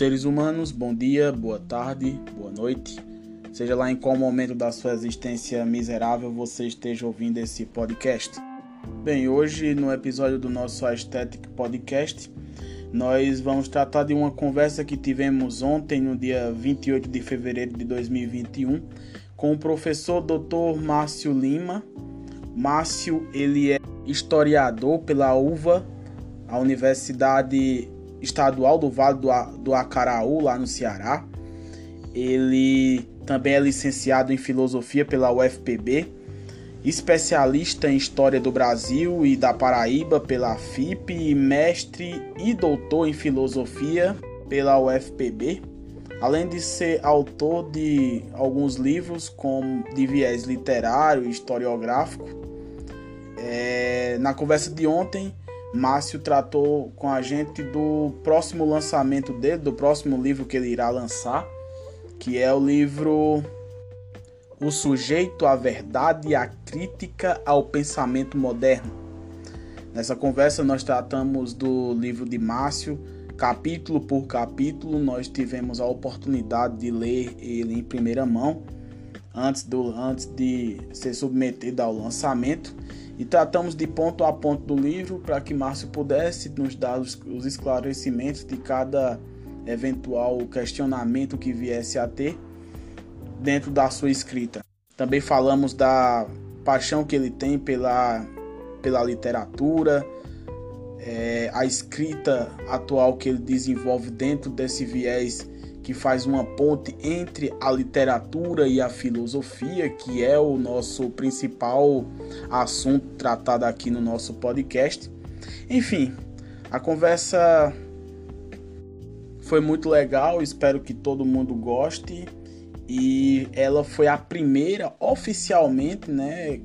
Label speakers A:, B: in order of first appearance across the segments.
A: Seres humanos, bom dia, boa tarde, boa noite. Seja lá em qual momento da sua existência miserável você esteja ouvindo esse podcast. Bem, hoje no episódio do nosso Aesthetic Podcast, nós vamos tratar de uma conversa que tivemos ontem, no dia 28 de fevereiro de 2021, com o professor Dr. Márcio Lima. Márcio, ele é historiador pela UVA, a Universidade Estadual do Vale do, do Acaraú, lá no Ceará. Ele também é licenciado em Filosofia pela UFPB, especialista em História do Brasil e da Paraíba pela FIP e mestre e doutor em Filosofia pela UFPB, além de ser autor de alguns livros com de viés literário e historiográfico. É, na conversa de ontem, Márcio tratou com a gente do próximo lançamento dele, do próximo livro que ele irá lançar, que é o livro O Sujeito, a Verdade e a Crítica ao Pensamento Moderno. Nessa conversa nós tratamos do livro de Márcio, capítulo por capítulo, nós tivemos a oportunidade de ler ele em primeira mão antes, do, antes de ser submetido ao lançamento e tratamos de ponto a ponto do livro para que Márcio pudesse nos dar os, os esclarecimentos de cada eventual questionamento que viesse a ter dentro da sua escrita. Também falamos da paixão que ele tem pela, pela literatura, é, a escrita atual que ele desenvolve dentro desse viés que faz uma ponte entre a literatura e a filosofia, que é o nosso principal assunto tratado aqui no nosso podcast. Enfim, a conversa foi muito legal, espero que todo mundo goste. E ela foi a primeira oficialmente, né,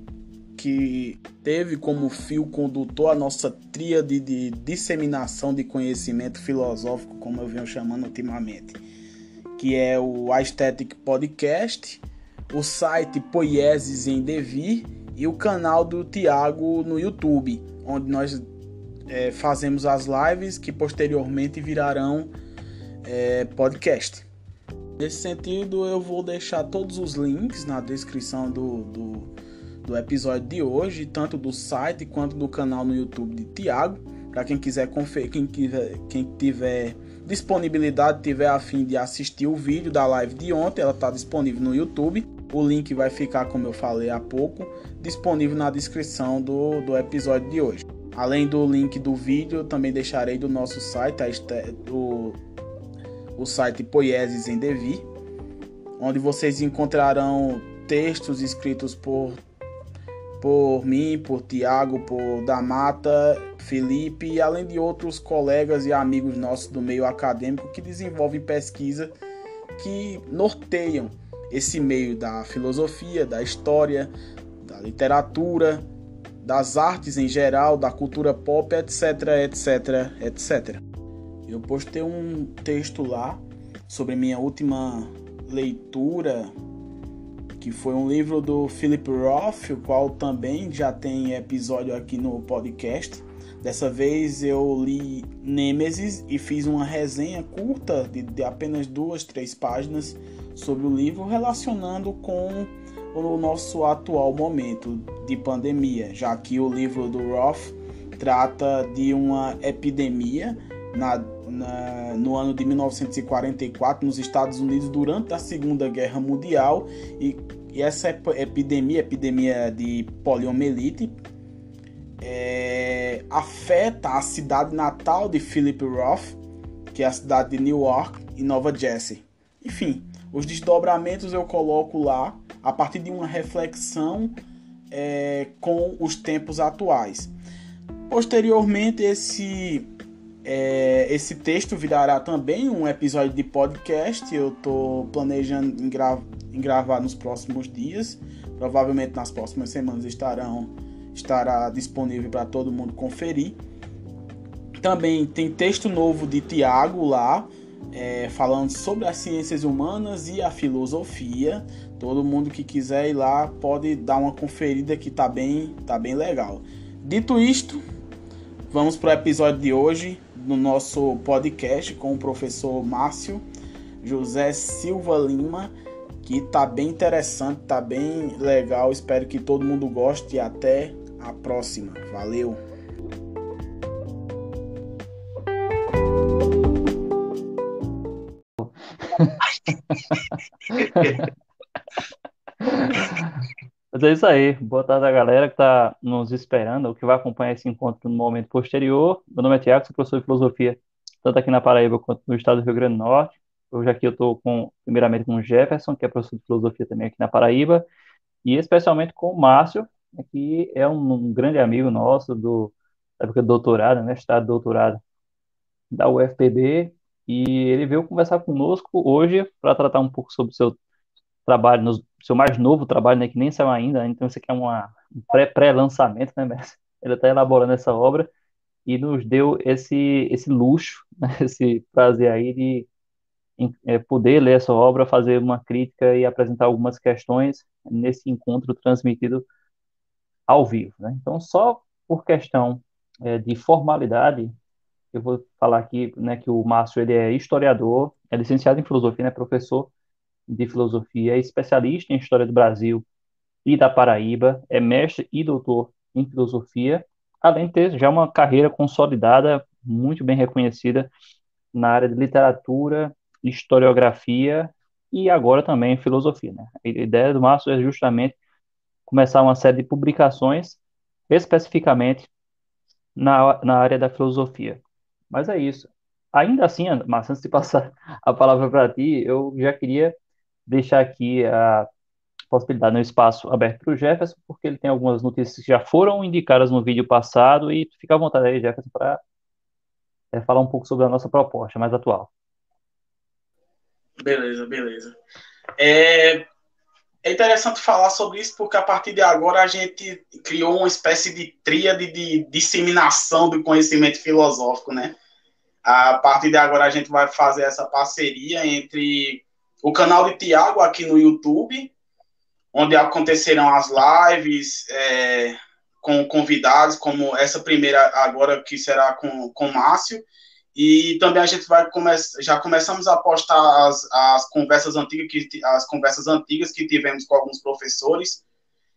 A: que teve como fio condutor a nossa tríade de disseminação de conhecimento filosófico, como eu venho chamando ultimamente que é o Aesthetic Podcast, o site Poieses em Devir e o canal do Tiago no YouTube, onde nós é, fazemos as lives que posteriormente virarão é, podcast. Nesse sentido, eu vou deixar todos os links na descrição do, do, do episódio de hoje, tanto do site quanto do canal no YouTube de Tiago, para quem quiser conferir, quem, quem tiver disponibilidade, tiver a fim de assistir o vídeo da live de ontem, ela está disponível no YouTube. O link vai ficar, como eu falei há pouco, disponível na descrição do, do episódio de hoje. Além do link do vídeo, eu também deixarei do nosso site, do, o site Poieses em Devi, onde vocês encontrarão textos escritos por por mim, por Tiago, por Damata, Felipe e além de outros colegas e amigos nossos do meio acadêmico que desenvolvem pesquisa que norteiam esse meio da filosofia, da história, da literatura, das artes em geral, da cultura pop, etc, etc, etc. Eu postei um texto lá sobre minha última leitura que foi um livro do Philip Roth, o qual também já tem episódio aqui no podcast. Dessa vez eu li Nêmesis e fiz uma resenha curta de, de apenas duas, três páginas sobre o livro, relacionando com o nosso atual momento de pandemia, já que o livro do Roth trata de uma epidemia na, na, no ano de 1944 nos Estados Unidos durante a Segunda Guerra Mundial e, e essa epidemia, epidemia de poliomielite, é, afeta a cidade natal de Philip Roth, que é a cidade de Newark e Nova Jersey. Enfim, os desdobramentos eu coloco lá a partir de uma reflexão é, com os tempos atuais. Posteriormente, esse é, esse texto virará também um episódio de podcast. Eu estou planejando em, gra em, gravar nos próximos dias. Provavelmente nas próximas semanas estarão, estará disponível para todo mundo conferir. Também tem texto novo de Tiago lá, é, falando sobre as ciências humanas e a filosofia. Todo mundo que quiser ir lá pode dar uma conferida que tá bem, tá bem legal. Dito isto, vamos para o episódio de hoje no nosso podcast com o professor Márcio José Silva Lima, que tá bem interessante, tá bem legal. Espero que todo mundo goste e até a próxima. Valeu!
B: Mas é isso aí. Boa tarde a galera que está nos esperando, ou que vai acompanhar esse encontro no momento posterior. Meu nome é Tiago, sou professor de filosofia, tanto aqui na Paraíba quanto no estado do Rio Grande do Norte. Hoje aqui eu estou com, primeiramente com o Jefferson, que é professor de filosofia também aqui na Paraíba, e especialmente com o Márcio, que é um, um grande amigo nosso do, da época do doutorado, né, estado de doutorado da UFPB, e ele veio conversar conosco hoje para tratar um pouco sobre o seu trabalho, no seu mais novo trabalho, né, que nem saiu ainda, então isso aqui é uma, um pré-lançamento, né, mas ele está elaborando essa obra e nos deu esse, esse luxo, né, esse prazer aí de é, poder ler essa obra, fazer uma crítica e apresentar algumas questões nesse encontro transmitido ao vivo. Né? Então, só por questão é, de formalidade, eu vou falar aqui né, que o Márcio ele é historiador, é licenciado em filosofia, né, professor de filosofia, é especialista em história do Brasil e da Paraíba, é mestre e doutor em filosofia, além de ter já uma carreira consolidada, muito bem reconhecida na área de literatura, historiografia e agora também em filosofia. Né? A ideia do Márcio é justamente começar uma série de publicações especificamente na, na área da filosofia. Mas é isso. Ainda assim, Márcio, antes de passar a palavra para ti, eu já queria deixar aqui a possibilidade no espaço aberto para o Jefferson, porque ele tem algumas notícias que já foram indicadas no vídeo passado e fica à vontade aí, Jefferson, para é, falar um pouco sobre a nossa proposta mais atual.
A: Beleza, beleza. É, é interessante falar sobre isso porque a partir de agora a gente criou uma espécie de tríade de disseminação do conhecimento filosófico, né? A partir de agora a gente vai fazer essa parceria entre o canal de Tiago aqui no YouTube, onde acontecerão as lives é, com convidados, como essa primeira agora que será com, com Márcio, e também a gente vai começar, já começamos a postar as, as conversas antigas que as conversas antigas que tivemos com alguns professores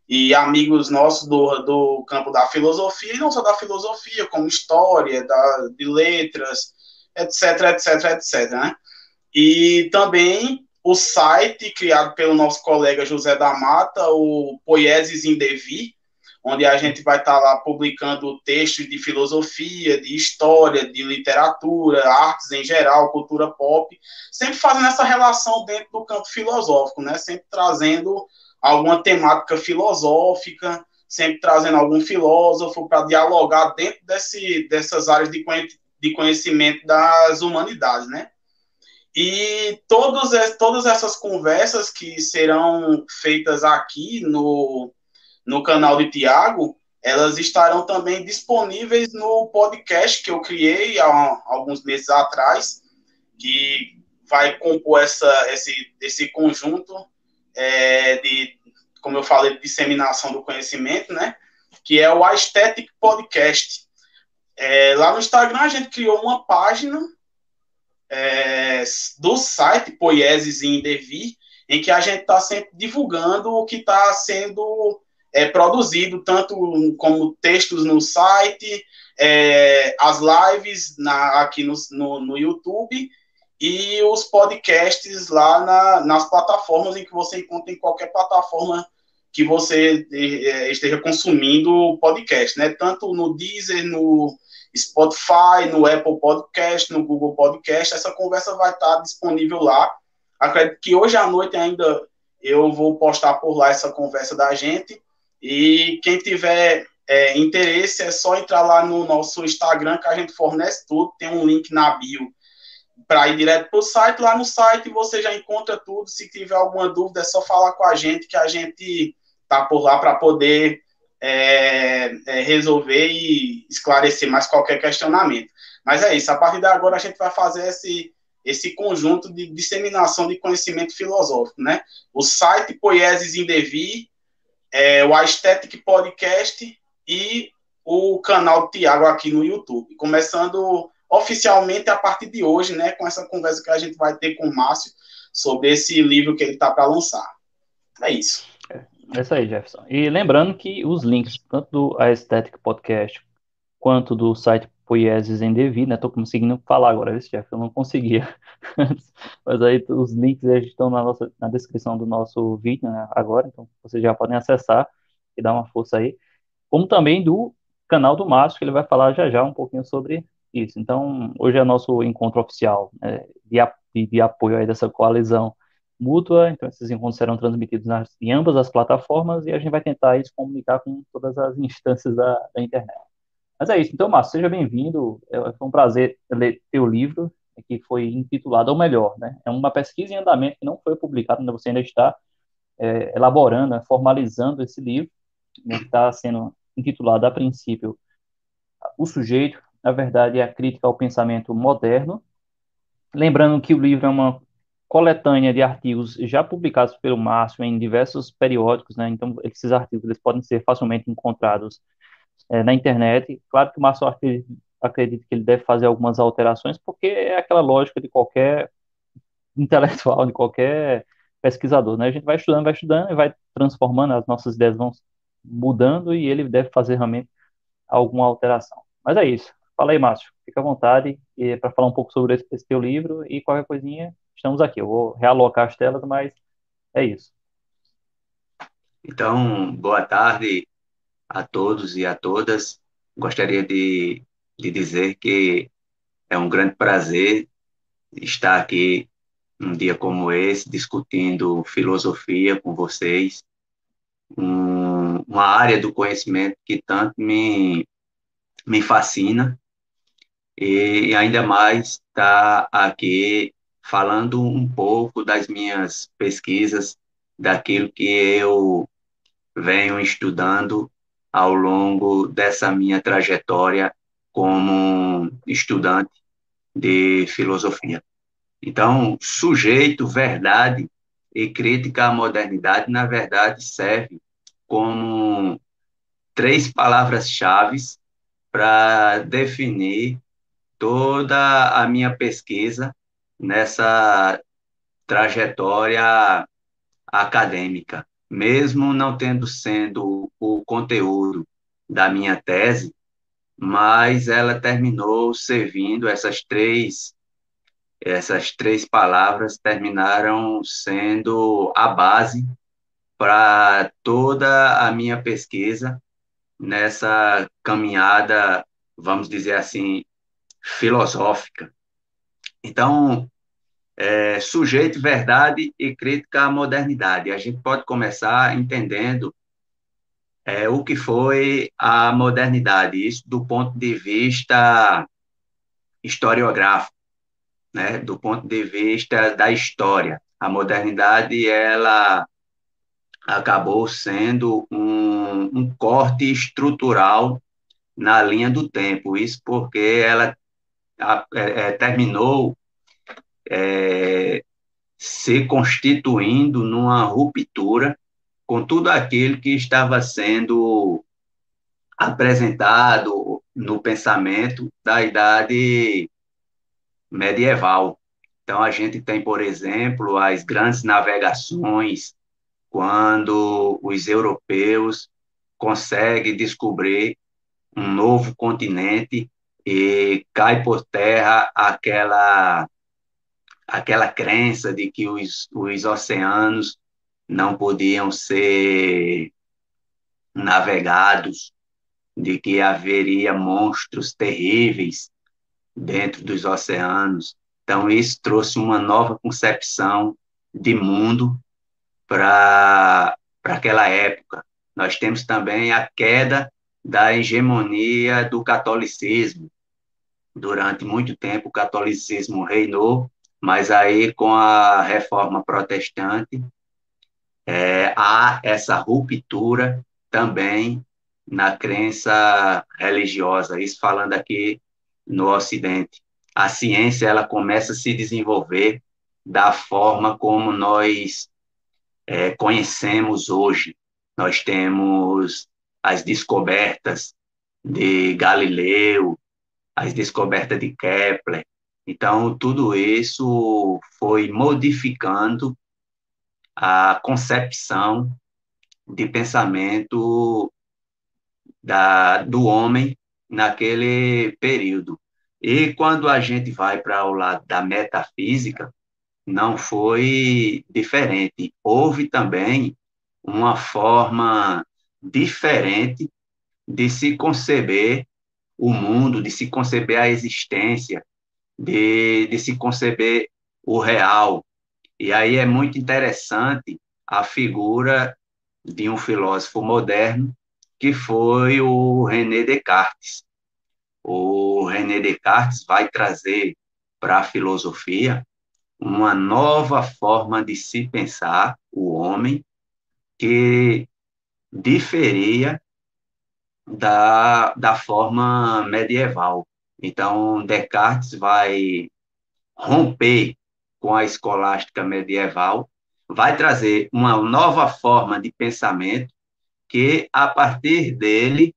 A: e amigos nossos do, do campo da filosofia, e não só da filosofia, como história, da, de letras, etc, etc, etc, né? E também o site criado pelo nosso colega José da Mata, o Poieses em Devi, onde a gente vai estar lá publicando textos de filosofia, de história, de literatura, artes em geral, cultura pop, sempre fazendo essa relação dentro do campo filosófico, né? Sempre trazendo alguma temática filosófica, sempre trazendo algum filósofo para dialogar dentro desse, dessas áreas de, de conhecimento das humanidades, né? E todos, todas essas conversas que serão feitas aqui no, no canal de Tiago, elas estarão também disponíveis no podcast que eu criei há alguns meses atrás, que vai compor essa, esse, esse conjunto é, de, como eu falei, de disseminação do conhecimento, né? Que é o Aesthetic Podcast. É, lá no Instagram a gente criou uma página é, do site Poieses em Devir, em que a gente está sempre divulgando o que está sendo é, produzido, tanto como textos no site, é, as lives na, aqui no, no, no, YouTube e os podcasts lá na, nas plataformas em que você encontra em qualquer plataforma que você é, esteja consumindo podcast, né? Tanto no Deezer, no Spotify, no Apple Podcast, no Google Podcast. Essa conversa vai estar disponível lá. Acredito que hoje à noite ainda eu vou postar por lá essa conversa da gente. E quem tiver é, interesse é só entrar lá no nosso Instagram que a gente fornece tudo. Tem um link na bio para ir direto para o site. Lá no site você já encontra tudo. Se tiver alguma dúvida, é só falar com a gente que a gente tá por lá para poder é, é, resolver e esclarecer mais qualquer questionamento. Mas é isso, a partir de agora a gente vai fazer esse, esse conjunto de disseminação de conhecimento filosófico, né? O site Poieses em Devi, é, o Aesthetic Podcast e o canal Tiago aqui no YouTube. Começando oficialmente a partir de hoje, né, com essa conversa que a gente vai ter com o Márcio sobre esse livro que ele está para lançar. É isso.
B: É isso aí, Jefferson. E lembrando que os links, tanto do Aesthetic Podcast quanto do site Poieses em Devi, né? Tô conseguindo falar agora, esse Jeff, eu não conseguia. Mas aí os links estão na, nossa, na descrição do nosso vídeo, né, agora, então vocês já podem acessar e dar uma força aí. Como também do canal do Márcio, que ele vai falar já já um pouquinho sobre isso. Então, hoje é nosso encontro oficial né, de, de, de apoio aí dessa coalizão mútua, então esses encontros serão transmitidos nas, em ambas as plataformas e a gente vai tentar se comunicar com todas as instâncias da, da internet. Mas é isso, então, Márcio, seja bem-vindo, é, foi um prazer ler teu livro, que foi intitulado, ou melhor, né, é uma pesquisa em andamento que não foi publicada, ainda você ainda está é, elaborando, né, formalizando esse livro, né, que está sendo intitulado, a princípio, O Sujeito, na verdade, é a crítica ao pensamento moderno, lembrando que o livro é uma coletânea de artigos já publicados pelo Márcio em diversos periódicos, né? Então, esses artigos eles podem ser facilmente encontrados é, na internet. Claro que o Márcio acredita, que ele deve fazer algumas alterações, porque é aquela lógica de qualquer intelectual, de qualquer pesquisador, né? A gente vai estudando, vai estudando e vai transformando, as nossas ideias vão mudando e ele deve fazer realmente alguma alteração. Mas é isso. Fala aí, Márcio. Fica à vontade para falar um pouco sobre esse, esse teu livro e qualquer coisinha estamos aqui. Eu vou realocar as telas, mas é isso.
C: Então, boa tarde a todos e a todas. Gostaria de, de dizer que é um grande prazer estar aqui um dia como esse, discutindo filosofia com vocês, um, uma área do conhecimento que tanto me, me fascina, e ainda mais estar aqui falando um pouco das minhas pesquisas, daquilo que eu venho estudando ao longo dessa minha trajetória como estudante de filosofia. Então, sujeito, verdade e crítica à modernidade, na verdade, serve como três palavras-chave para definir toda a minha pesquisa nessa trajetória acadêmica, mesmo não tendo sendo o conteúdo da minha tese, mas ela terminou servindo essas três essas três palavras terminaram sendo a base para toda a minha pesquisa nessa caminhada, vamos dizer assim, filosófica então, é, sujeito, verdade e crítica à modernidade. A gente pode começar entendendo é, o que foi a modernidade, isso do ponto de vista historiográfico, né, do ponto de vista da história. A modernidade, ela acabou sendo um, um corte estrutural na linha do tempo, isso porque ela é, é, terminou é, se constituindo numa ruptura com tudo aquilo que estava sendo apresentado no pensamento da idade medieval. Então, a gente tem, por exemplo, as grandes navegações, quando os europeus conseguem descobrir um novo continente e cai por terra aquela aquela crença de que os, os oceanos não podiam ser navegados, de que haveria monstros terríveis dentro dos oceanos. Então, isso trouxe uma nova concepção de mundo para aquela época. Nós temos também a queda da hegemonia do catolicismo, durante muito tempo o catolicismo reinou, mas aí com a reforma protestante é, há essa ruptura também na crença religiosa, isso falando aqui no Ocidente. A ciência ela começa a se desenvolver da forma como nós é, conhecemos hoje. Nós temos as descobertas de Galileu, as descobertas de Kepler. Então, tudo isso foi modificando a concepção de pensamento da, do homem naquele período. E quando a gente vai para o lado da metafísica, não foi diferente. Houve também uma forma diferente de se conceber o mundo, de se conceber a existência, de, de se conceber o real. E aí é muito interessante a figura de um filósofo moderno que foi o René Descartes. O René Descartes vai trazer para a filosofia uma nova forma de se pensar o homem que diferia da, da forma medieval. Então, Descartes vai romper com a escolástica medieval, vai trazer uma nova forma de pensamento que, a partir dele,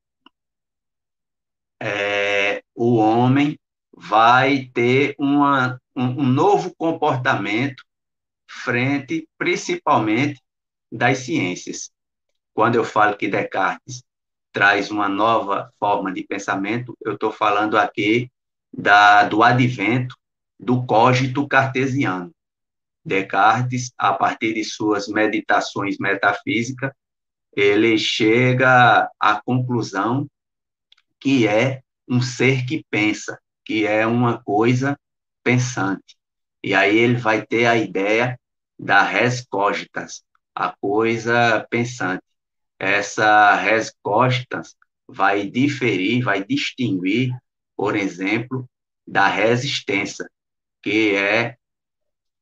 C: é, o homem vai ter uma, um, um novo comportamento frente, principalmente, das ciências. Quando eu falo que Descartes traz uma nova forma de pensamento, eu estou falando aqui da, do advento do cogito cartesiano. Descartes, a partir de suas meditações metafísicas, ele chega à conclusão que é um ser que pensa, que é uma coisa pensante. E aí ele vai ter a ideia da res cogitas, a coisa pensante. Essa res cogitas vai diferir, vai distinguir, por exemplo, da resistência, que é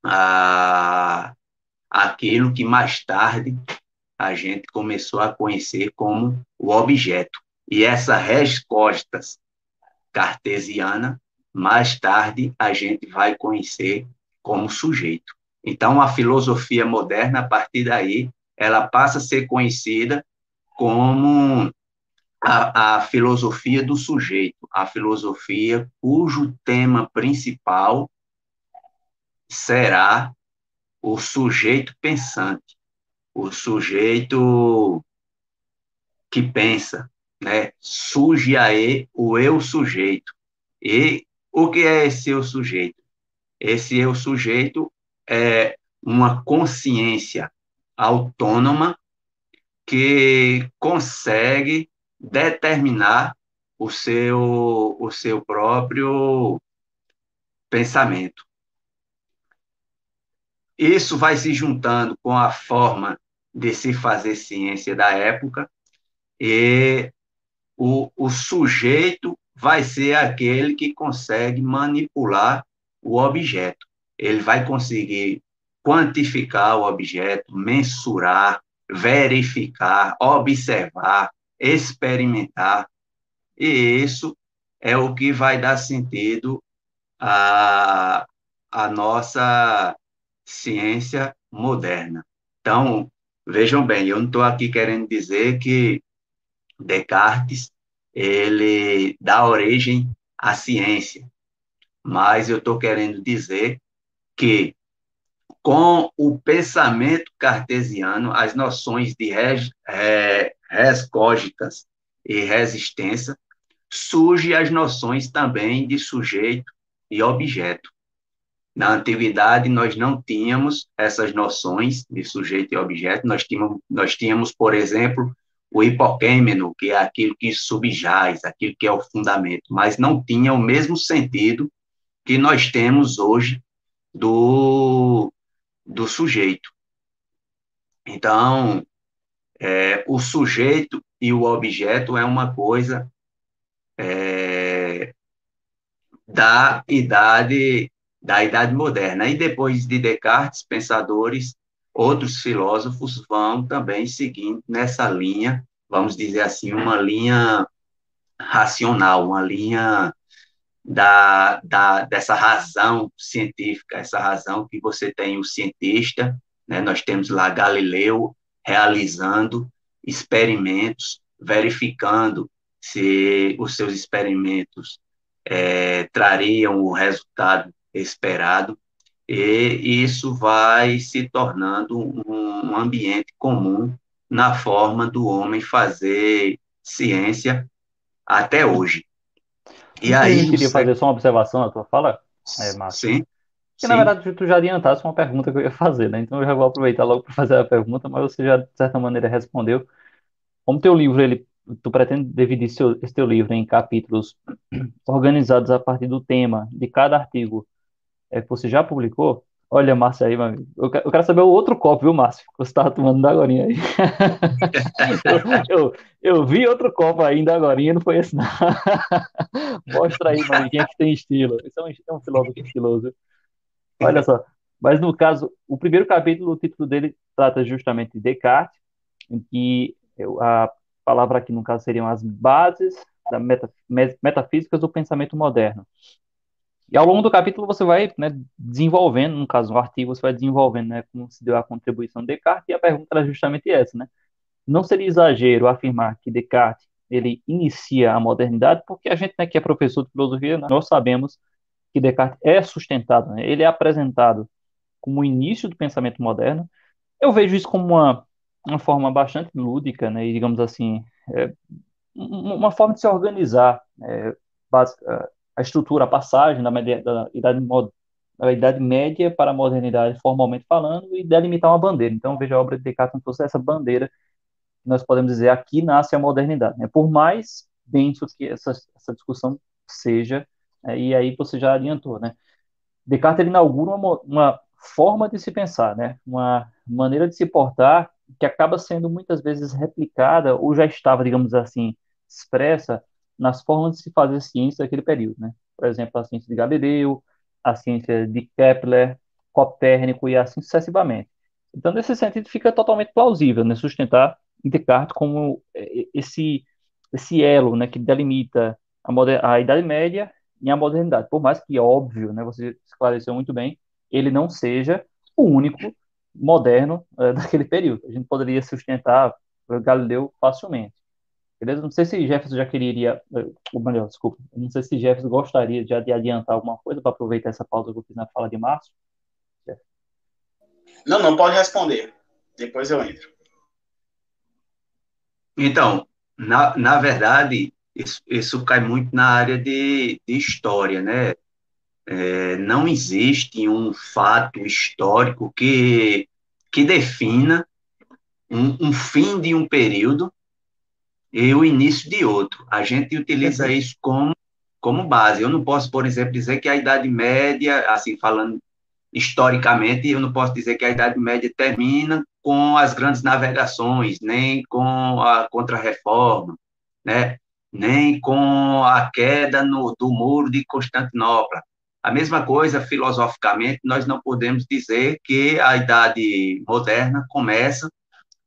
C: a, aquilo que mais tarde a gente começou a conhecer como o objeto. E essa resposta cartesiana, mais tarde a gente vai conhecer como sujeito. Então, a filosofia moderna, a partir daí, ela passa a ser conhecida como a, a filosofia do sujeito, a filosofia cujo tema principal será o sujeito pensante o sujeito que pensa, né? Surge aí o eu sujeito. E o que é esse eu sujeito? Esse eu sujeito é uma consciência autônoma que consegue determinar o seu, o seu próprio pensamento. Isso vai se juntando com a forma de se fazer ciência da época, e o, o sujeito vai ser aquele que consegue manipular o objeto. Ele vai conseguir quantificar o objeto, mensurar, verificar, observar, experimentar. E isso é o que vai dar sentido à, à nossa ciência moderna. Então, vejam bem, eu não estou aqui querendo dizer que Descartes ele dá origem à ciência, mas eu estou querendo dizer que com o pensamento cartesiano, as noções de res, é, res cógitas e resistência, surgem as noções também de sujeito e objeto. Na antiguidade, nós não tínhamos essas noções de sujeito e objeto, nós tínhamos, nós tínhamos por exemplo, o hipoquêmeno, que é aquilo que subjaz, aquilo que é o fundamento, mas não tinha o mesmo sentido que nós temos hoje do, do sujeito. Então, é, o sujeito e o objeto é uma coisa é, da idade da Idade Moderna. E depois de Descartes, pensadores, outros filósofos vão também seguindo nessa linha, vamos dizer assim, uma linha racional, uma linha da, da, dessa razão científica, essa razão que você tem o cientista, né? nós temos lá Galileu realizando experimentos, verificando se os seus experimentos é, trariam o resultado esperado, e isso vai se tornando um ambiente comum na forma do homem fazer ciência até hoje.
B: E aí, eu queria fazer só uma observação na tua fala, é, Márcio. Sim. Que na verdade tu já adiantasse uma pergunta que eu ia fazer, né? Então eu já vou aproveitar logo para fazer a pergunta, mas você já de certa maneira respondeu. Como teu livro ele tu pretende dividir seu, esse teu livro em capítulos organizados a partir do tema de cada artigo é, que você já publicou? Olha, Márcio aí, amigo. Eu, quero saber o outro copo, viu, Márcio? Que você estava tomando da agora aí. eu, eu, eu, vi outro copo ainda agora, não foi esse não. Mostra aí, mano, quem é que tem estilo. Esse é um, é um filósofo estiloso. Olha só. Mas no caso, o primeiro capítulo, o título dele trata justamente de Descartes, em que a palavra aqui no caso seriam as bases da meta, metafísicas do pensamento moderno. E ao longo do capítulo você vai né, desenvolvendo, no caso, um artigo, você vai desenvolvendo né, como se deu a contribuição de Descartes, e a pergunta era justamente essa, né? Não seria exagero afirmar que Descartes ele inicia a modernidade, porque a gente né, que é professor de filosofia, né, nós sabemos que Descartes é sustentado, né, ele é apresentado como o início do pensamento moderno. Eu vejo isso como uma, uma forma bastante lúdica, né, e digamos assim, é, uma forma de se organizar, é, básica, a estrutura, a passagem da, da, idade, da idade média para a modernidade, formalmente falando, e delimitar uma bandeira. Então, veja a obra de Descartes como fosse essa bandeira que nós podemos dizer aqui nasce a modernidade. Né? Por mais denso que essa, essa discussão seja, é, e aí você já adiantou, né? Descartes ele inaugura uma, uma forma de se pensar, né? Uma maneira de se portar que acaba sendo muitas vezes replicada ou já estava, digamos assim, expressa nas formas de se fazer ciência daquele período, né? Por exemplo, a ciência de Galileu, a ciência de Kepler, Copérnico e assim sucessivamente. Então, nesse sentido, fica totalmente plausível, né, sustentar Descartes como é, esse esse elo, né, que delimita a, a Idade Média e a modernidade. Por mais que óbvio, né, você esclareceu muito bem, ele não seja o único moderno é, daquele período. A gente poderia sustentar Galileu facilmente. Beleza? Não sei se Jefferson já queria, eh, ou melhor, desculpa, não sei se Jefferson gostaria já de adiantar alguma coisa para aproveitar essa pausa que eu fiz na fala de Márcio.
A: Não, não pode responder. Depois eu entro.
C: Então, na, na verdade, isso, isso cai muito na área de, de história, né? É, não existe um fato histórico que, que defina um, um fim de um período e o início de outro. A gente utiliza isso como, como base. Eu não posso, por exemplo, dizer que a Idade Média, assim, falando historicamente, eu não posso dizer que a Idade Média termina com as grandes navegações, nem com a Contra-Reforma, né? nem com a queda no, do muro de Constantinopla. A mesma coisa, filosoficamente, nós não podemos dizer que a Idade Moderna começa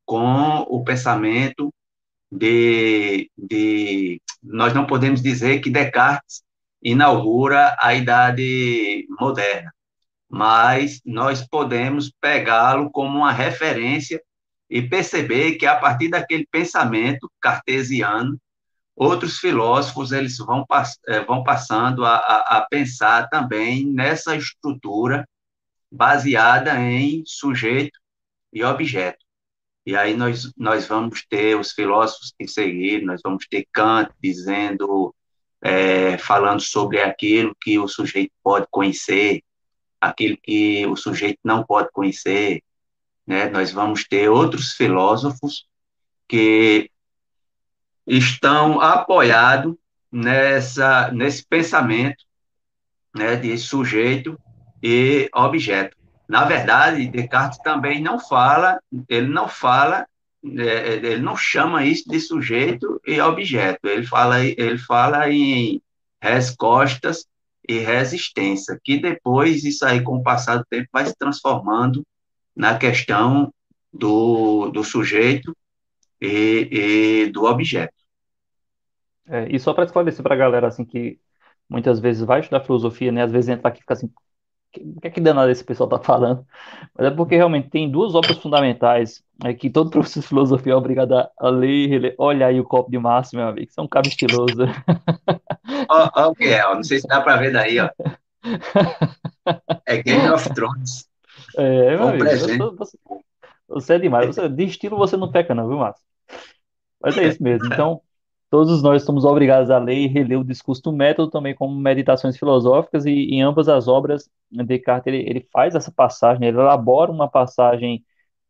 C: com o pensamento de, de nós não podemos dizer que Descartes inaugura a idade moderna, mas nós podemos pegá-lo como uma referência e perceber que a partir daquele pensamento cartesiano, outros filósofos eles vão, eh, vão passando a, a, a pensar também nessa estrutura baseada em sujeito e objeto. E aí nós, nós vamos ter os filósofos que seguir, nós vamos ter Kant dizendo, é, falando sobre aquilo que o sujeito pode conhecer, aquilo que o sujeito não pode conhecer. Né? Nós vamos ter outros filósofos que estão apoiados nessa, nesse pensamento né, de sujeito e objeto. Na verdade, Descartes também não fala, ele não fala, é, ele não chama isso de sujeito e objeto. Ele fala, ele fala em respostas e resistência, que depois isso aí, com o passar do tempo, vai se transformando na questão do, do sujeito e, e do objeto.
B: É, e só para esclarecer para a galera assim que muitas vezes vai estudar filosofia, né? Às vezes entra aqui e fica assim, o que é que danado esse pessoal tá falando? Mas é porque realmente tem duas obras fundamentais é, que todo professor de filosofia é obrigado a ler e reler. Olha aí o copo de Márcio, meu amigo, você é um cara estiloso.
C: ó, o que é, ó, não sei se dá para ver daí, ó. É Game of Thrones.
B: É, meu amigo, você, você, é demais. Você, de estilo você não peca, não, viu, Márcio? Mas é isso mesmo. Então, todos nós somos obrigados a ler e reler o discurso do método também como meditações filosóficas, e em ambas as obras, Descartes ele, ele faz essa passagem, ele elabora uma passagem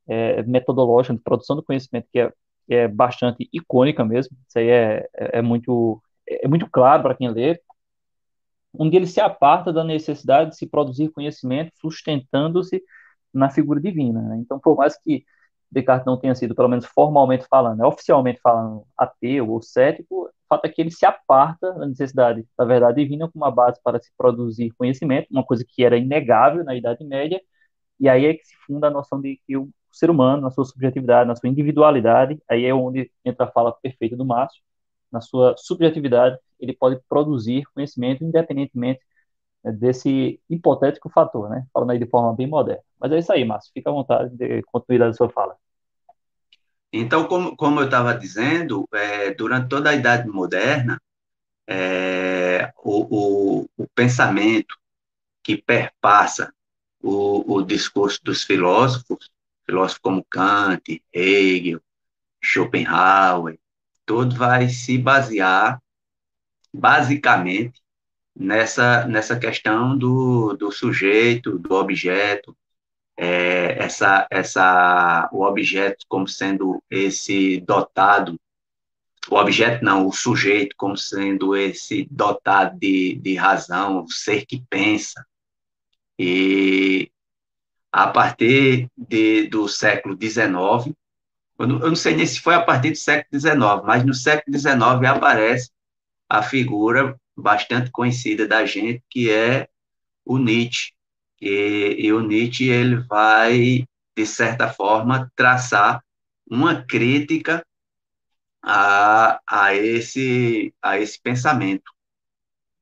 B: é, metodológica de produção do conhecimento que é, que é bastante icônica mesmo. Isso aí é, é, é muito, é muito claro para quem lê, onde ele se aparta da necessidade de se produzir conhecimento sustentando-se na figura divina. Né? Então, por mais que Descartes não tenha sido, pelo menos formalmente falando, né, oficialmente falando, ateu ou cético, o fato é que ele se aparta da necessidade da verdade divina como uma base para se produzir conhecimento, uma coisa que era inegável na Idade Média, e aí é que se funda a noção de que o ser humano, na sua subjetividade, na sua individualidade, aí é onde entra a fala perfeita do Márcio, na sua subjetividade, ele pode produzir conhecimento independentemente desse hipotético fator, né? Falando aí de forma bem moderna. Mas é isso aí, Márcio. Fica à vontade de continuidade da sua fala.
C: Então, como, como eu estava dizendo, é, durante toda a Idade Moderna, é, o, o, o, pensamento que perpassa o, o discurso dos filósofos, filósofos como Kant, Hegel, Schopenhauer, todo vai se basear basicamente nessa, nessa questão do, do sujeito, do objeto, é, essa, essa, o objeto como sendo esse dotado, o objeto não, o sujeito como sendo esse dotado de, de razão, o ser que pensa. E a partir de, do século XIX, eu não, eu não sei nem se foi a partir do século XIX, mas no século XIX aparece a figura bastante conhecida da gente, que é o Nietzsche. E, e, o Nietzsche ele vai, de certa forma, traçar uma crítica a, a, esse, a esse pensamento.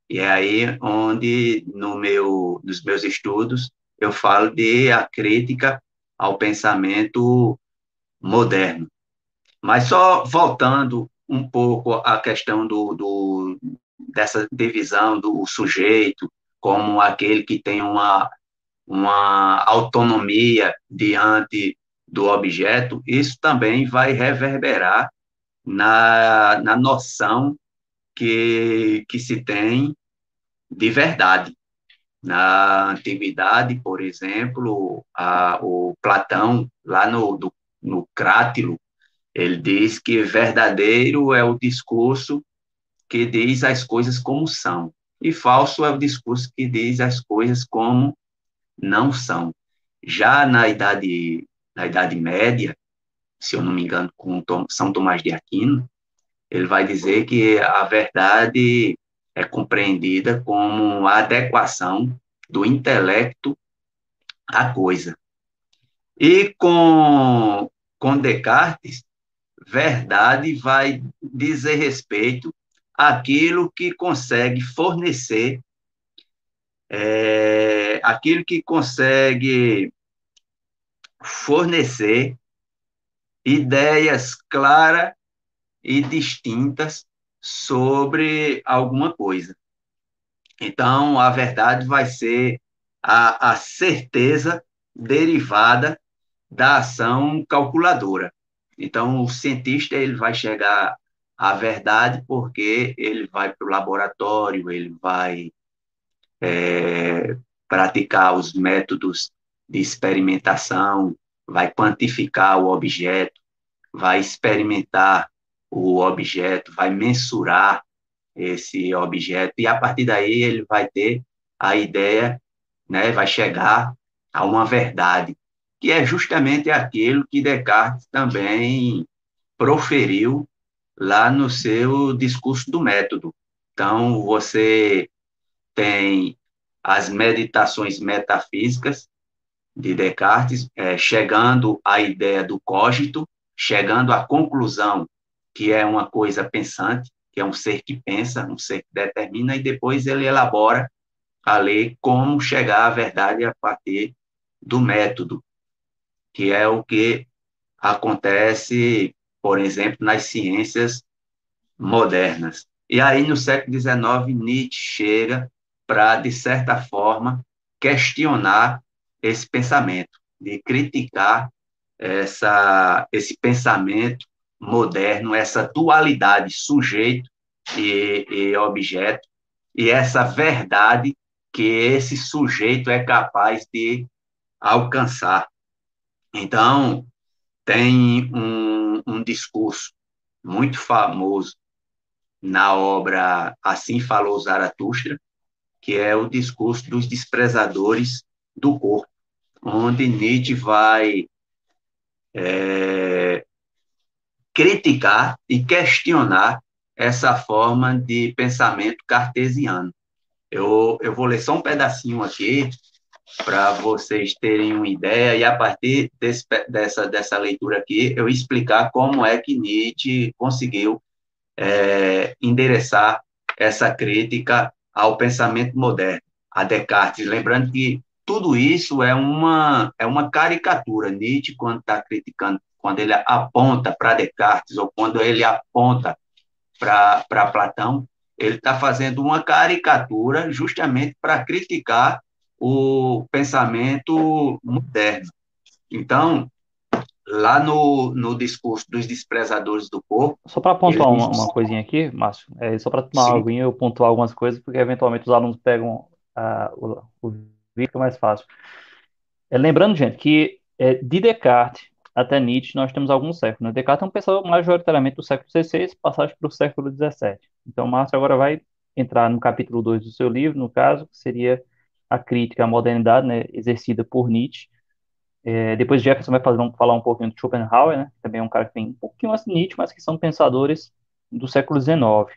C: E é aí onde, no meu, nos meus estudos, eu falo de a crítica ao pensamento moderno. Mas só voltando um pouco à questão do, do, dessa divisão do sujeito como aquele que tem uma, uma autonomia diante do objeto, isso também vai reverberar na, na noção que, que se tem de verdade. Na antiguidade, por exemplo, a, o Platão, lá no, do, no Crátilo, ele diz que verdadeiro é o discurso que diz as coisas como são, e falso é o discurso que diz as coisas como não são. Já na idade, na idade média, se eu não me engano, com São Tomás de Aquino, ele vai dizer que a verdade é compreendida como a adequação do intelecto à coisa. E com, com Descartes, verdade vai dizer respeito àquilo que consegue fornecer, é, aquilo que consegue fornecer ideias claras e distintas sobre alguma coisa. Então, a verdade vai ser a, a certeza derivada da ação calculadora. Então, o cientista ele vai chegar à verdade porque ele vai para o laboratório, ele vai é, praticar os métodos de experimentação, vai quantificar o objeto, vai experimentar o objeto, vai mensurar esse objeto e a partir daí ele vai ter a ideia, né, vai chegar a uma verdade que é justamente aquilo que Descartes também proferiu lá no seu discurso do método. Então, você tem as meditações metafísicas de Descartes, é, chegando à ideia do cogito, chegando à conclusão que é uma coisa pensante, que é um ser que pensa, um ser que determina, e depois ele elabora a lei como chegar à verdade a partir do método que é o que acontece, por exemplo, nas ciências modernas. E aí, no século XIX, Nietzsche chega para, de certa forma, questionar esse pensamento, de criticar essa, esse pensamento moderno, essa dualidade sujeito e, e objeto, e essa verdade que esse sujeito é capaz de alcançar. Então, tem um, um discurso muito famoso na obra Assim Falou Zaratustra, que é o discurso dos desprezadores do corpo, onde Nietzsche vai é, criticar e questionar essa forma de pensamento cartesiano. Eu, eu vou ler só um pedacinho aqui para vocês terem uma ideia e a partir desse, dessa, dessa leitura aqui eu explicar como é que Nietzsche conseguiu é, endereçar essa crítica ao pensamento moderno, a Descartes. Lembrando que tudo isso é uma, é uma caricatura. Nietzsche, quando está criticando, quando ele aponta para Descartes ou quando ele aponta para Platão, ele está fazendo uma caricatura justamente para criticar o pensamento moderno. Então, lá no, no discurso dos desprezadores do corpo.
B: Só para pontuar uma, uma, coisinha aqui, Márcio, é, só para tomar algo eu pontuar algumas coisas, porque eventualmente os alunos pegam uh, o, o vídeo, é mais fácil. É, lembrando, gente, que é, de Descartes até Nietzsche nós temos alguns séculos. Né? Descartes é um pensador majoritariamente do século XVI, passagem para o século XVII. Então, Márcio agora vai entrar no capítulo 2 do seu livro, no caso, que seria a crítica à modernidade, né, exercida por Nietzsche, é, depois Jefferson vai fazer falar um pouquinho de Schopenhauer, né? Também é um cara que tem um pouquinho mais Nietzsche, mas que são pensadores do século XIX.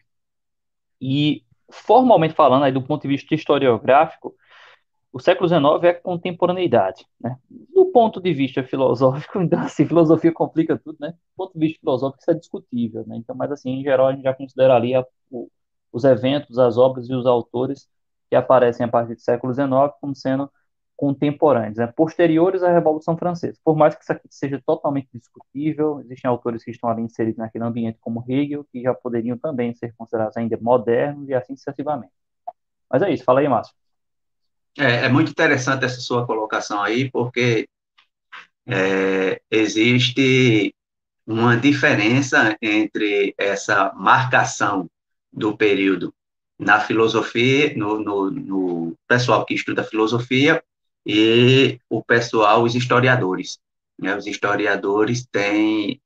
B: E, formalmente falando, aí, do ponto de vista historiográfico, o século XIX é contemporaneidade, né? Do ponto de vista filosófico, então, assim, filosofia complica tudo, né? Do ponto de vista filosófico, isso é discutível, né? Então, mas, assim, em geral, a gente já considera ali a, o, os eventos, as obras e os autores que aparecem a partir do século XIX como sendo contemporâneos, né, posteriores à Revolução Francesa. Por mais que isso aqui seja totalmente discutível, existem autores que estão ali inseridos naquele ambiente como Hegel, que já poderiam também ser considerados ainda modernos e assim sucessivamente. Mas é isso, fala aí, Márcio.
C: É, é muito interessante essa sua colocação aí, porque é, existe uma diferença entre essa marcação do período na filosofia, no, no, no, pessoal que estuda filosofia, e o pessoal, os historiadores. Né? Os historiadores têm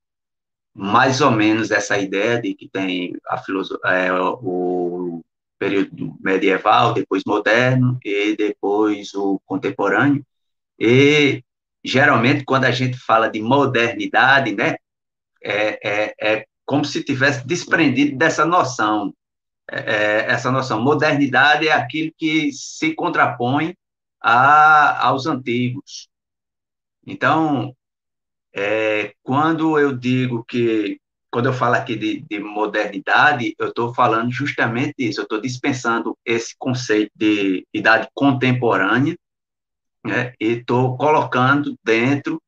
C: mais ou menos essa ideia de que tem a é, o período medieval, depois moderno e depois o contemporâneo. E geralmente quando a gente fala de modernidade, né, é, é, é como se tivesse desprendido dessa noção. É, é essa noção modernidade é aquilo que se contrapõe a, aos antigos. Então, é, quando eu digo que, quando eu falo aqui de, de modernidade, eu estou falando justamente isso, eu estou dispensando esse conceito de idade contemporânea, né, e estou colocando dentro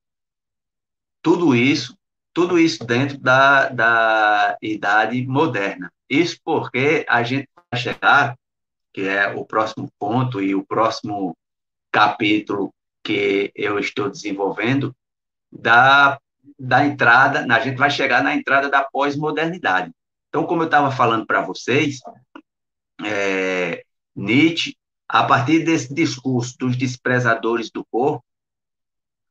C: tudo isso, tudo isso dentro da, da idade moderna. Isso porque a gente vai chegar, que é o próximo ponto e o próximo capítulo que eu estou desenvolvendo da, da entrada, a gente vai chegar na entrada da pós-modernidade. Então, como eu estava falando para vocês, é, Nietzsche, a partir desse discurso dos desprezadores do corpo,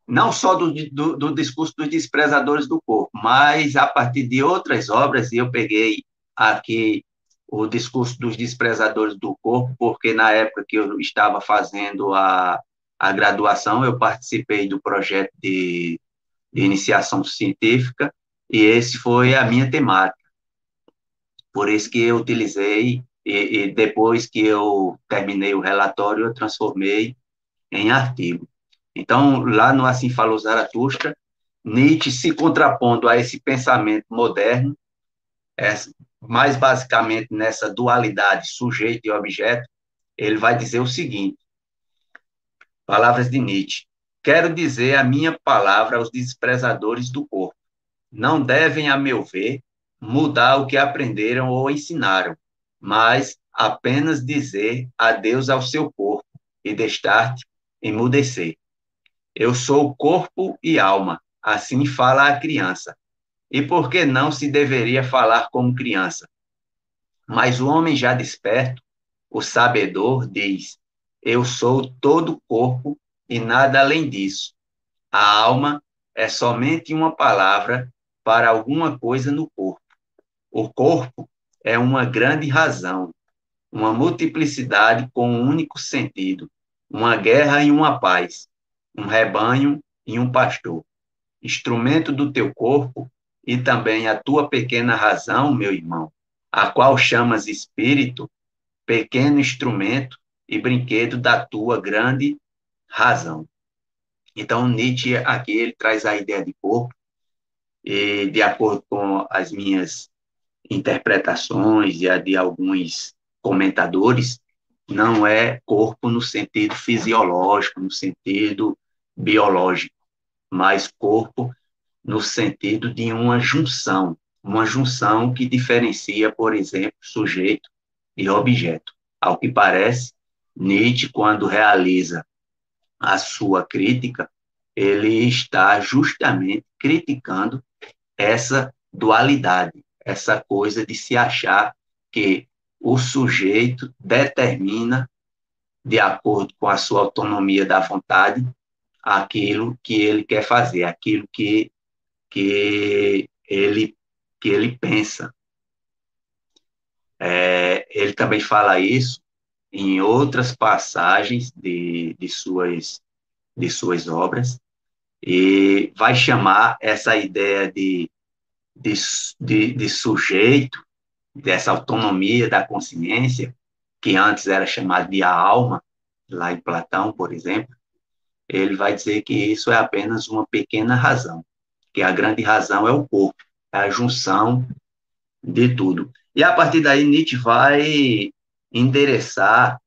C: não só do, do, do, discurso dos desprezadores do corpo, mas a partir de outras obras, e eu peguei aqui o discurso dos desprezadores do corpo, porque na época que eu estava fazendo a, a graduação, eu participei do projeto de, de iniciação científica, e esse foi a minha temática. Por isso que eu utilizei, e, e depois que eu terminei o relatório, eu transformei em artigo. Então, lá no Assim Falou Zaratustra, Nietzsche se contrapondo a esse pensamento moderno, mais basicamente nessa dualidade sujeito e objeto, ele vai dizer o seguinte: palavras de Nietzsche. Quero dizer a minha palavra aos desprezadores do corpo. Não devem, a meu ver, mudar o que aprenderam ou ensinaram, mas apenas dizer adeus ao seu corpo e deixar-te emudecer. Eu sou corpo e alma, assim fala a criança. E por que não se deveria falar como criança? Mas o homem já desperto, o sabedor, diz: Eu sou todo corpo e nada além disso. A alma é somente uma palavra para alguma coisa no corpo. O corpo é uma grande razão, uma multiplicidade com um único sentido, uma guerra e uma paz, um rebanho e um pastor. Instrumento do teu corpo e também a tua pequena razão, meu irmão, a qual chamas espírito, pequeno instrumento e brinquedo da tua grande razão. Então, Nietzsche aqui ele traz a ideia de corpo, e de acordo com as minhas interpretações e a de alguns comentadores, não é corpo no sentido fisiológico, no sentido biológico, mas corpo no sentido de uma junção, uma junção que diferencia, por exemplo, sujeito e objeto. Ao que parece, Nietzsche, quando realiza a sua crítica, ele está justamente criticando essa dualidade, essa coisa de se achar que o sujeito determina, de acordo com a sua autonomia da vontade, aquilo que ele quer fazer, aquilo que, que, ele, que ele pensa. É, ele também fala isso em outras passagens de, de, suas, de suas obras, e vai chamar essa ideia de, de, de, de sujeito, dessa autonomia da consciência, que antes era chamada de a alma, lá em Platão, por exemplo, ele vai dizer que isso é apenas uma pequena razão, que a grande razão é o corpo, é a junção de tudo. E a partir daí Nietzsche vai endereçar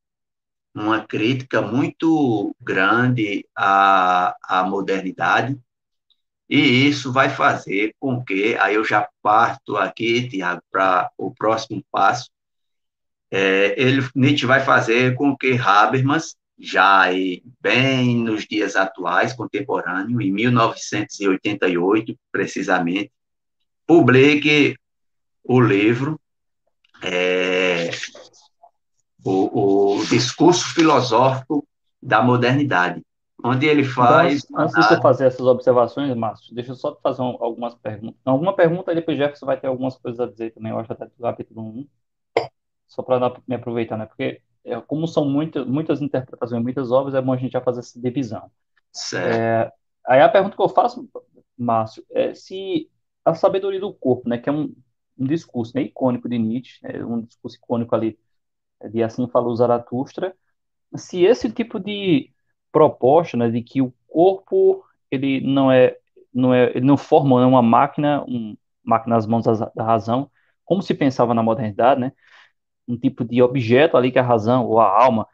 C: uma crítica muito grande à, à modernidade, e isso vai fazer com que, aí eu já parto aqui, Tiago, para o próximo passo, é, ele, Nietzsche vai fazer com que Habermas, já bem nos dias atuais, contemporâneo, em 1988, precisamente, publique o livro é, o, o discurso filosófico da modernidade, onde ele faz.
B: Então, antes de eu fazer essas observações, Márcio, deixa eu só fazer um, algumas perguntas. Alguma pergunta, depois Jefferson vai ter algumas coisas a dizer também, eu acho até do capítulo 1, só para me aproveitar, né? Porque, é, como são muitas, muitas interpretações, muitas obras, é bom a gente já fazer essa divisão.
C: Certo.
B: É, aí a pergunta que eu faço, Márcio, é se a sabedoria do corpo, né, que é um, um discurso né, icônico de Nietzsche, né, um discurso icônico ali de Assim Falou Zaratustra, se esse tipo de proposta, né, de que o corpo ele não é, não é, ele não forma né, uma máquina, um, máquina nas mãos da, da razão, como se pensava na modernidade, né, um tipo de objeto ali que a razão ou a alma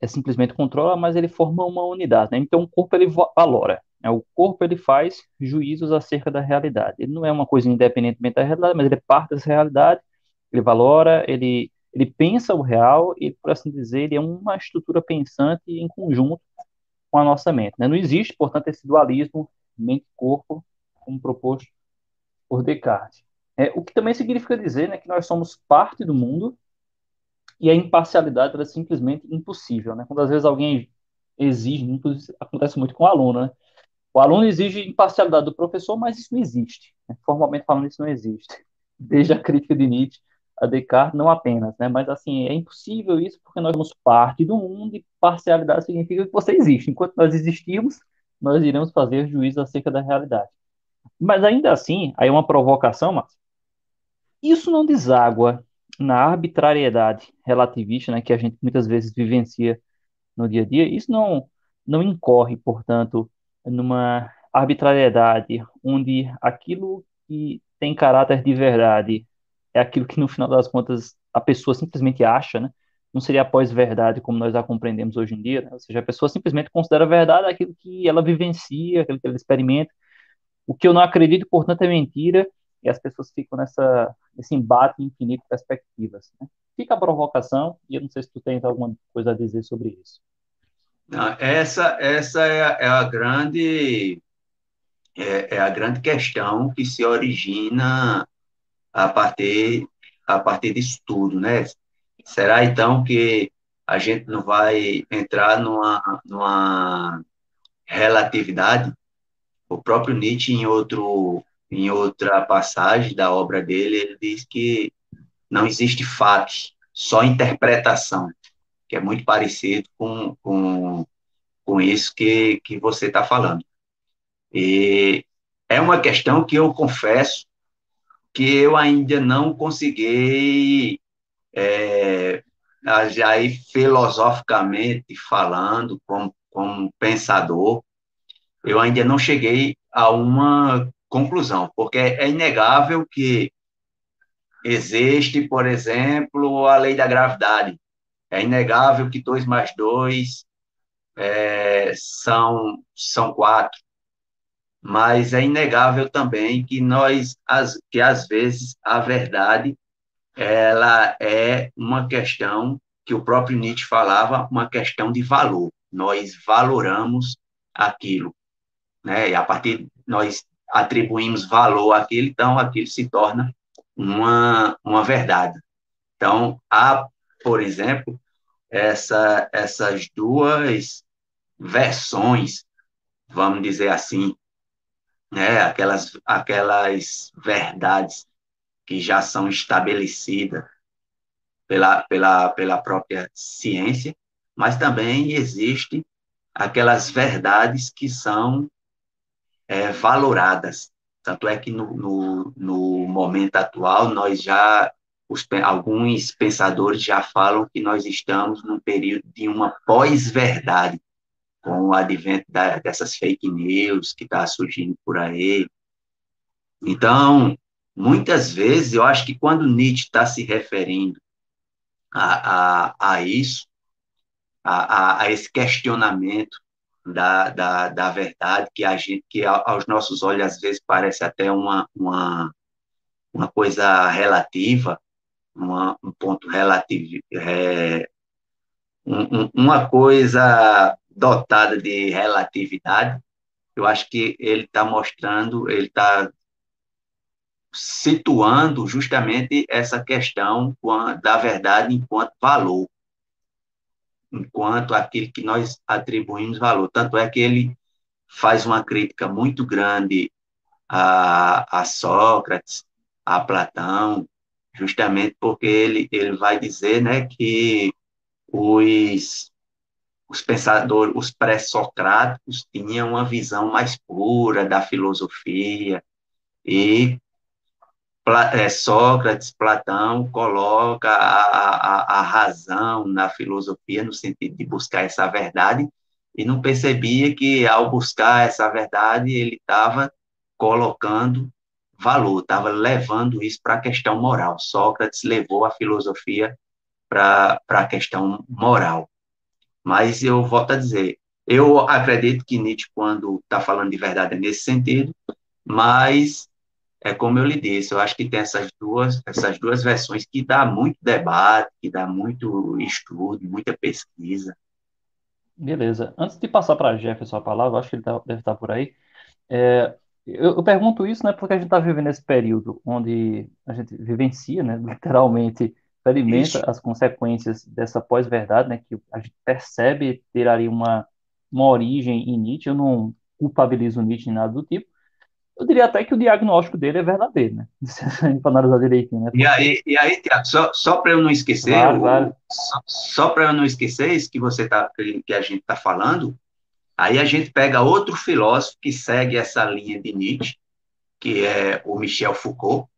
B: é simplesmente controla, mas ele forma uma unidade, né? Então o corpo ele valora, né? O corpo ele faz juízos acerca da realidade. Ele não é uma coisa independentemente da realidade, mas ele é parte dessa realidade. Ele valora, ele ele pensa o real e, por assim dizer, ele é uma estrutura pensante em conjunto com a nossa mente. Né? Não existe, portanto, esse dualismo mente-corpo, como proposto por Descartes. É, o que também significa dizer né, que nós somos parte do mundo e a imparcialidade é simplesmente impossível. Né? Quando às vezes alguém exige, acontece muito com o aluno, né? O aluno exige imparcialidade do professor, mas isso não existe. Né? Formalmente falando, isso não existe. Desde a crítica de Nietzsche a Descartes, não apenas, né? Mas assim, é impossível isso porque nós somos parte do mundo e parcialidade significa que você existe. Enquanto nós existirmos, nós iremos fazer juízo acerca da realidade. Mas ainda assim, aí uma provocação, mas isso não deságua na arbitrariedade relativista, né, que a gente muitas vezes vivencia no dia a dia. Isso não não incorre, portanto, numa arbitrariedade onde aquilo que tem caráter de verdade é aquilo que no final das contas a pessoa simplesmente acha, né? Não seria a pós-verdade como nós a compreendemos hoje em dia, né? ou seja, a pessoa simplesmente considera verdade aquilo que ela vivencia, aquilo que ela experimenta. O que eu não acredito, portanto, é mentira, e as pessoas ficam nessa, nesse embate infinito de perspectivas. Né? fica a provocação, e eu não sei se tu tens alguma coisa a dizer sobre isso.
C: Não, essa essa é, a, é a grande é, é, a grande questão que se origina a partir a partir disso tudo, né? Será então que a gente não vai entrar numa, numa relatividade? O próprio Nietzsche, em, outro, em outra passagem da obra dele, ele diz que não existe fatos, só interpretação, que é muito parecido com, com, com isso que, que você está falando. E é uma questão que eu confesso que eu ainda não consegui, é, aí filosoficamente falando, como, como pensador, eu ainda não cheguei a uma conclusão, porque é inegável que existe, por exemplo, a lei da gravidade. É inegável que 2 mais 2 é, são, são 4 mas é inegável também que nós, as, que às vezes a verdade, ela é uma questão que o próprio Nietzsche falava, uma questão de valor. Nós valoramos aquilo, né? E a partir nós atribuímos valor àquilo, então aquilo se torna uma, uma verdade. Então, há, por exemplo, essa, essas duas versões, vamos dizer assim, né, aquelas, aquelas verdades que já são estabelecidas pela, pela, pela própria ciência, mas também existe aquelas verdades que são é, valoradas. Tanto é que no, no, no momento atual nós já os, alguns pensadores já falam que nós estamos num período de uma pós-verdade, com o advento da, dessas fake news que está surgindo por aí. Então, muitas vezes, eu acho que quando Nietzsche está se referindo a, a, a isso, a, a, esse questionamento da, da, da verdade, que a gente, que aos nossos olhos às vezes parece até uma, uma, uma coisa relativa, uma, um ponto relativo, é, um, uma coisa dotada de relatividade, eu acho que ele está mostrando, ele está situando justamente essa questão da verdade enquanto valor, enquanto aquilo que nós atribuímos valor. Tanto é que ele faz uma crítica muito grande a, a Sócrates, a Platão, justamente porque ele, ele vai dizer né, que os os pensadores, os pré-socráticos tinham uma visão mais pura da filosofia e Sócrates, Platão coloca a, a, a razão na filosofia no sentido de buscar essa verdade e não percebia que ao buscar essa verdade ele estava colocando valor, estava levando isso para a questão moral. Sócrates levou a filosofia para a questão moral. Mas eu volto a dizer, eu acredito que Nietzsche, quando está falando de verdade, é nesse sentido, mas é como eu lhe disse, eu acho que tem essas duas, essas duas versões que dá muito debate, que dá muito estudo, muita pesquisa.
B: Beleza. Antes de passar para Jefferson a palavra, acho que ele tá, deve estar por aí. É, eu, eu, pergunto isso, né, porque a gente está vivendo esse período onde a gente vivencia, né, literalmente, experimenta Isso. as consequências dessa pós-verdade, né, que a gente percebe ter ali uma, uma origem em Nietzsche, eu não culpabilizo Nietzsche em nada do tipo, eu diria até que o diagnóstico dele é verdadeiro, né? para analisar direitinho, né?
C: E aí, e aí Tiago, só, só para eu não esquecer, claro, claro. só, só para eu não esquecer isso que você tá, que a gente está falando, aí a gente pega outro filósofo que segue essa linha de Nietzsche, que é o Michel Foucault,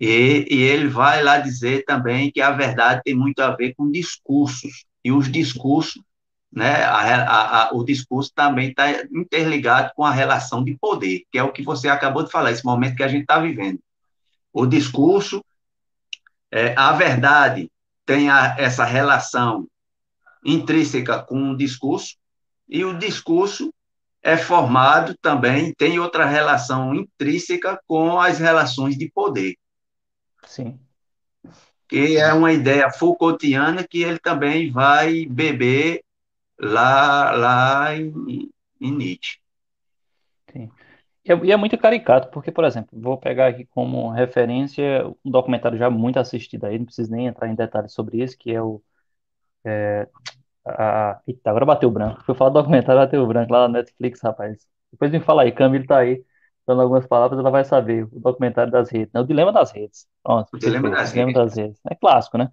C: e, e, ele vai lá dizer também que a verdade tem muito a ver com discursos, e os discursos, né, a, a, a, o discurso também está interligado com a relação de poder, que é o que você acabou de falar, esse momento que a gente está vivendo. O discurso, é, a verdade tem essa relação intrínseca com o discurso, e o discurso é formado também, tem outra relação intrínseca com as relações de poder.
B: Sim.
C: que é uma ideia Foucaultiana que ele também vai beber lá, lá em, em Nietzsche.
B: Sim. E é, e é muito caricato, porque, por exemplo, vou pegar aqui como referência um documentário já muito assistido aí, não preciso nem entrar em detalhes sobre isso, que é o. É, a, eita, agora bateu branco. Fui falar do documentário, bateu branco lá na Netflix, rapaz. Depois me fala aí, Camilo tá aí dando algumas palavras, ela vai saber. O documentário das redes, né? O Dilema das Redes. Pronto,
C: O Dilema das
B: Dilema
C: Redes.
B: das Redes. É clássico, né?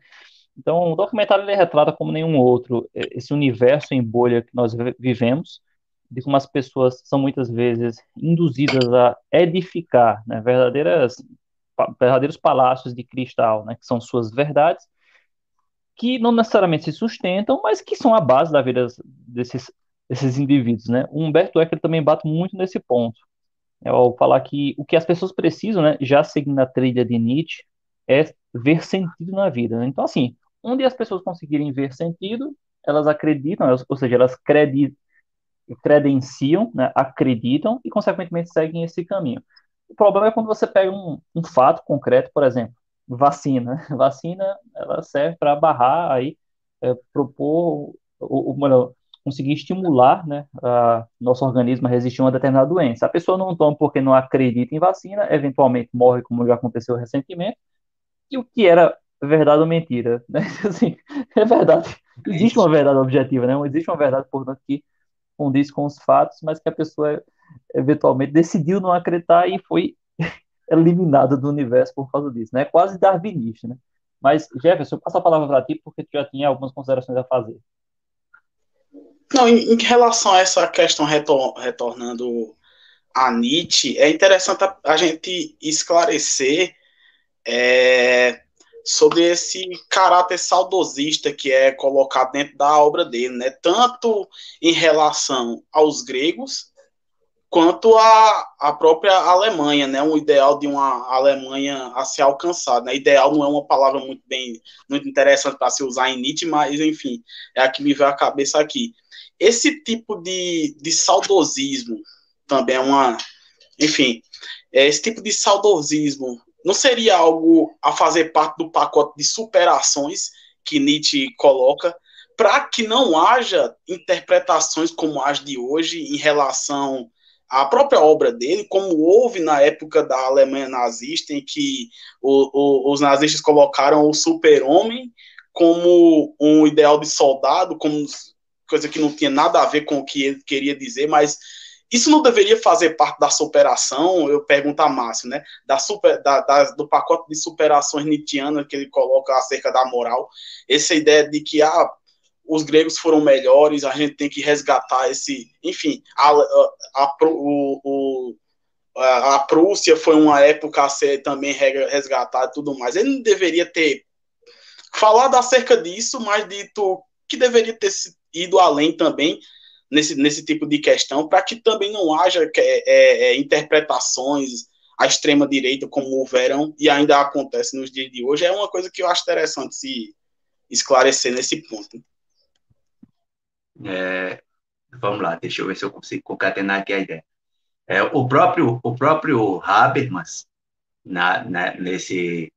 B: Então, o documentário ele retrata como nenhum outro eh, esse universo em bolha que nós vi- vivemos, de como as pessoas são muitas vezes induzidas a edificar, né, verdadeiras, verdadeiros palácios de cristal, né, que são suas verdades, que não necessariamente se sustentam, mas que são a base da vida desses, desses indivíduos, né? O Humberto Eco ele também bate muito nesse ponto, é ao falar que o que as pessoas precisam, né, já seguindo a trilha de Nietzsche, é ver sentido na vida. né? Então, assim, onde as pessoas conseguirem ver sentido, elas acreditam, elas- ou seja, elas credi- credenciam, né, acreditam e, consequentemente, seguem esse caminho. O problema é quando você pega um, um fato concreto, por exemplo, vacina. Vacina, ela serve para barrar aí, é, propor, ou, ou melhor, conseguir estimular, né, a nosso organismo a resistir a uma determinada doença. A pessoa não toma porque não acredita em vacina, eventualmente morre, como já aconteceu recentemente, e o que era verdade ou mentira, né? Assim, é verdade. Existe uma verdade objetiva, né? Existe uma verdade, portanto, que condiz com os fatos, mas que a pessoa eventualmente decidiu não acreditar e foi eliminada do universo por causa disso, né? Quase darwinista, né? Mas, Jefferson, eu passo a palavra para ti porque tu já tinha algumas considerações a fazer.
A: Não, em, em relação a essa questão retor- retornando a Nietzsche, é interessante a, a gente esclarecer é, sobre esse caráter saudosista que é colocado dentro da obra dele, né? Tanto em relação aos gregos quanto à, à própria Alemanha, né? Um ideal de uma Alemanha a ser alcançado, né? Ideal não é uma palavra muito bem, muito interessante para se usar em Nietzsche, mas enfim, é a que me veio à cabeça aqui. Esse tipo de, de saudosismo também é uma, enfim, é, esse tipo de saudosismo não seria algo a fazer parte do pacote de superações que Nietzsche coloca, para que não haja interpretações como as de hoje em relação à própria obra dele, como houve na época da Alemanha nazista, em que o, o, os nazistas colocaram o super-homem como um ideal de soldado, como coisa que não tinha nada a ver com o que ele queria dizer, mas isso não deveria fazer parte da superação, eu pergunto a Márcio, né? Da super, da, da, do pacote de superações nietzschianas que ele coloca acerca da moral. Essa ideia de que ah, os gregos foram melhores, a gente tem que resgatar esse. Enfim, a, a, a, o, o, a, Prússia foi uma época a ser também resgatada e tudo mais. Ele não deveria ter falado acerca disso, mas dito que deveria ter ido além também nesse, nesse tipo de questão, para que também não haja é, é, interpretações à extrema direita como houveram e ainda acontece nos dias de hoje, é uma coisa que eu acho interessante se esclarecer nesse ponto.
C: É, vamos lá, deixa eu ver se eu consigo concatenar aqui a ideia. É, o próprio o próprio Habermas na, na, nesse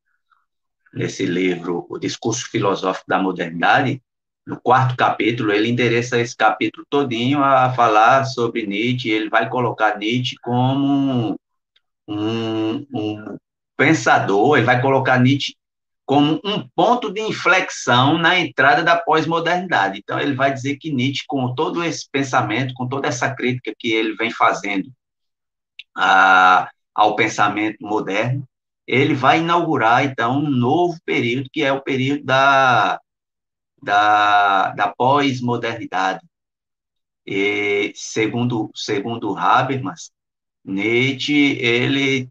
C: nesse livro O Discurso Filosófico da Modernidade no quarto capítulo, ele endereça esse capítulo todinho a falar sobre Nietzsche, ele vai colocar Nietzsche como um, um pensador, ele vai colocar Nietzsche como um ponto de inflexão na entrada da pós-modernidade. Então, ele vai dizer que Nietzsche, com todo esse pensamento, com toda essa crítica que ele vem fazendo a, ao pensamento moderno, ele vai inaugurar, então, um novo período, que é o período da, da, da pós-modernidade. E, segundo, segundo Habermas, Nietzsche, ele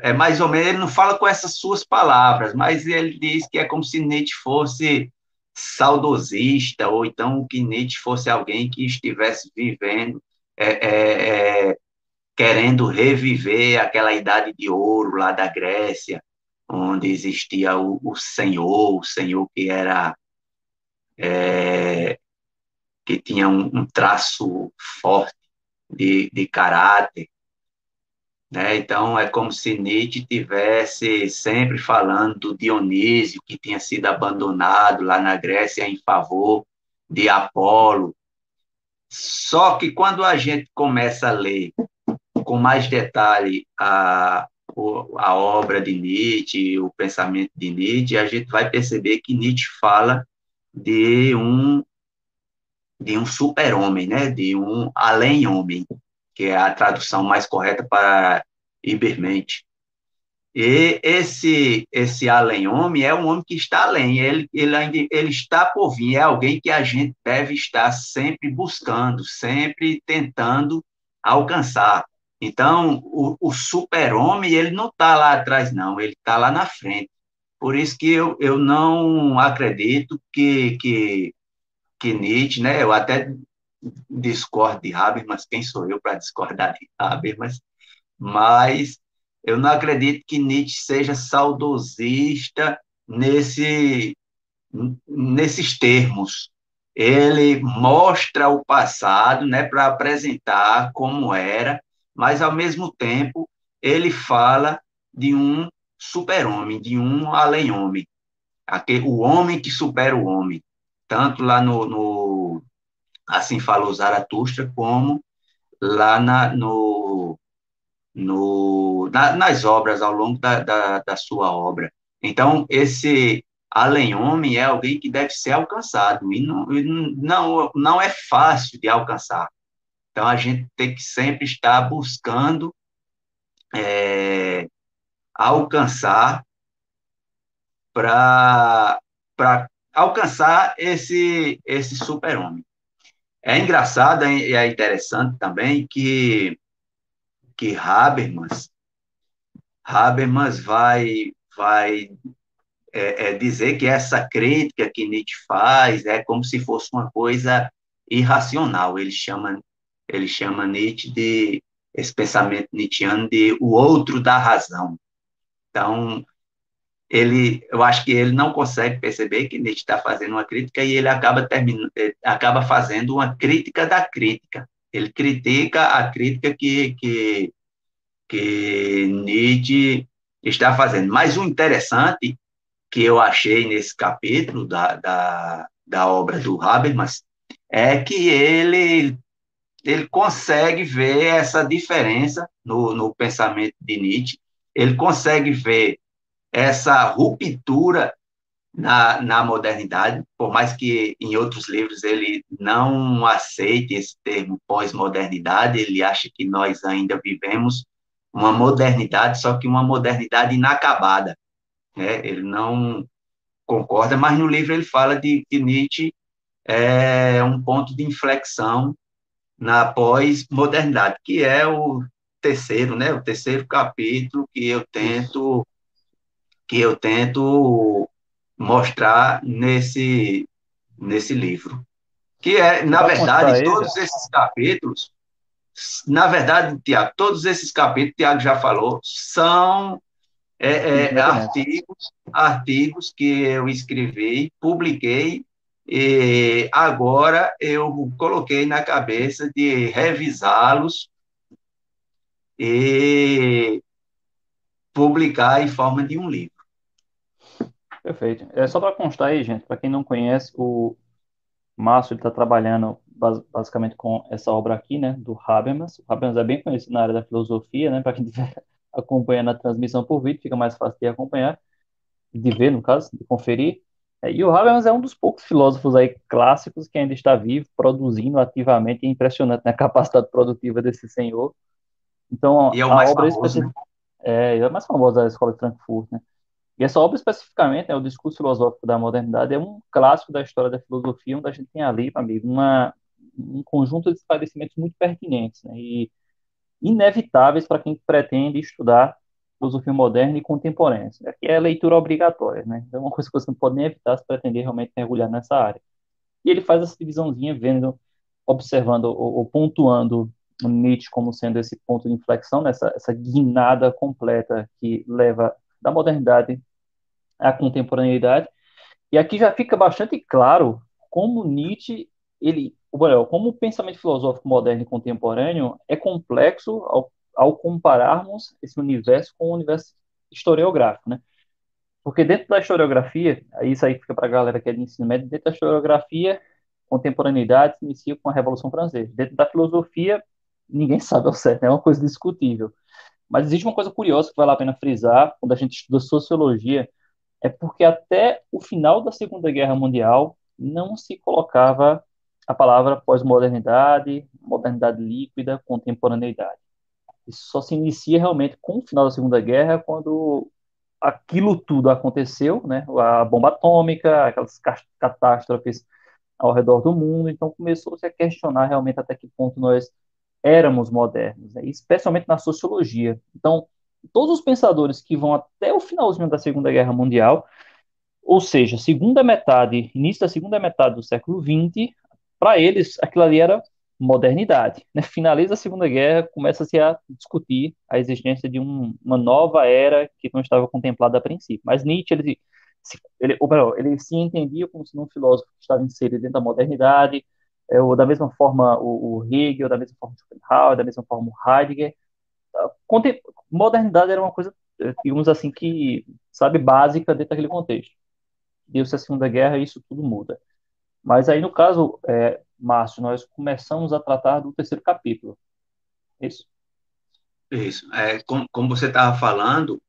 C: é mais ou menos, ele não fala com essas suas palavras, mas ele diz que é como se Nietzsche fosse saudosista, ou então que Nietzsche fosse alguém que estivesse vivendo, é, é, é, querendo reviver aquela idade de ouro lá da Grécia, onde existia o, o senhor, o senhor que era é, que tinha um, um, traço forte de, de caráter. Né? Então, é como se Nietzsche tivesse sempre falando do Dionísio, que tinha sido abandonado lá na Grécia em favor de Apolo. Só que quando a gente começa a ler com mais detalhe a, a obra de Nietzsche, o pensamento de Nietzsche, a gente vai perceber que Nietzsche fala de um de um super-homem, né? de um além-homem, que é a tradução mais correta para Ibermente. E esse esse além-homem é um homem que está além, ele, ele, ele está por vir, é alguém que a gente deve estar sempre buscando, sempre tentando alcançar. Então, o, o super-homem, ele não está lá atrás, não, ele está lá na frente. Por isso que eu, eu não acredito que, que, que Nietzsche, né, eu até discordo de Habermas, quem sou eu para discordar de Habermas, mas eu não acredito que Nietzsche seja saudosista nesse, nesses termos. Ele mostra o passado né, para apresentar como era, mas, ao mesmo tempo, ele fala de um super-homem, de um além-homem, o homem que supera o homem, tanto lá no, no Assim Falou Zaratustra, como lá na, no, no, na, nas obras, ao longo da, da, da sua obra. Então, esse além-homem é alguém que deve ser alcançado, e não, não, não é fácil de alcançar. Então, a gente tem que sempre estar buscando é, alcançar para alcançar esse, esse super-homem. É engraçado e é interessante também que, que Habermas, Habermas vai, vai é, é dizer que essa crítica que Nietzsche faz é como se fosse uma coisa irracional. Ele chama ele chama Nietzsche de esse pensamento nietzschiano de o outro da razão. Então, ele, eu acho que ele não consegue perceber que Nietzsche está fazendo uma crítica e ele acaba terminando, eh, acaba fazendo uma crítica da crítica. Ele critica a crítica que, que, que Nietzsche está fazendo. Mas o interessante que eu achei nesse capítulo da, da, da obra do Habermas é que ele ele consegue ver essa diferença no, no pensamento de Nietzsche, ele consegue ver essa ruptura na, na modernidade, por mais que em outros livros ele não aceite esse termo pós-modernidade, ele acha que nós ainda vivemos uma modernidade, só que uma modernidade inacabada. Né? Ele não concorda, mas no livro ele fala de que Nietzsche é um ponto de inflexão na pós-modernidade, que é o terceiro, né, o terceiro capítulo que eu tento que eu tento mostrar nesse nesse livro, que é, na verdade, todos esses capítulos, na verdade, Tiago, todos esses capítulos, Tiago já falou, são é, é, artigos, artigos que eu escrevi, publiquei e agora eu coloquei na cabeça de revisá-los e publicar em forma de um livro.
B: Perfeito. É só para constar aí, gente, para quem não conhece, o Márcio está trabalhando basicamente com essa obra aqui, né, do Habermas. O Habermas é bem conhecido na área da filosofia, né, para quem estiver acompanhando a transmissão por vídeo, fica mais fácil de acompanhar, de ver, no caso, de conferir. É, e o Habermas é um dos poucos filósofos aí clássicos que ainda está vivo, produzindo ativamente, é impressionante né, a capacidade produtiva desse senhor. Então,
C: e é o a mais obra famoso,
B: né? é, é a mais famosa da Escola de Frankfurt, né? E essa obra especificamente, né, o Discurso Filosófico da Modernidade, é um clássico da história da filosofia, onde a gente tem ali, amigo, uma, um conjunto de esclarecimentos muito pertinentes né, e inevitáveis para quem pretende estudar filosofia moderna e contemporânea. Aqui é leitura obrigatória, né? Então é uma coisa que você não pode nem evitar se pretender realmente mergulhar nessa área. E ele faz essa divisãozinha, vendo, observando ou, ou pontuando Nietzsche como sendo esse ponto de inflexão, nessa essa guinada completa que leva da modernidade à contemporaneidade. E aqui já fica bastante claro como Nietzsche, ele, como o pensamento filosófico moderno e contemporâneo é complexo ao ao compararmos esse universo com o universo historiográfico, né? Porque dentro da historiografia, isso aí fica para a galera que é de ensino médio, dentro da historiografia, contemporaneidade se inicia com a Revolução Francesa. Dentro da filosofia, ninguém sabe ao certo, é uma coisa discutível. Mas existe uma coisa curiosa que vale a pena frisar quando a gente estuda sociologia, é porque até o final da Segunda Guerra Mundial não se colocava a palavra pós-modernidade, modernidade líquida, contemporaneidade. Isso só se inicia realmente com o final da Segunda Guerra, quando aquilo tudo aconteceu, né? A bomba atômica, aquelas catástrofes ao redor do mundo, então começou-se a questionar realmente até que ponto nós éramos modernos, né? especialmente na sociologia. Então, todos os pensadores que vão até o finalzinho da Segunda Guerra Mundial, ou seja, segunda metade, início da segunda metade do século XX, para eles aquilo ali era modernidade. Né? Finaliza a Segunda Guerra, começa-se a discutir a existência de um, uma nova era que não estava contemplada a princípio. Mas Nietzsche, ele, ele, ou melhor, ele se entendia como se um filósofo que estava inserido dentro da modernidade, ou da mesma forma o, o Hegel, da mesma forma Schopenhauer, da mesma forma o Heidegger. Contem modernidade era uma coisa, é, digamos assim, que, sabe, básica dentro daquele contexto. Deu-se a Segunda Guerra isso tudo muda. Mas aí, no caso, é, Márcio, nós começamos a tratar do terceiro capítulo. É isso?
C: Isso. É, como, como você estava falando,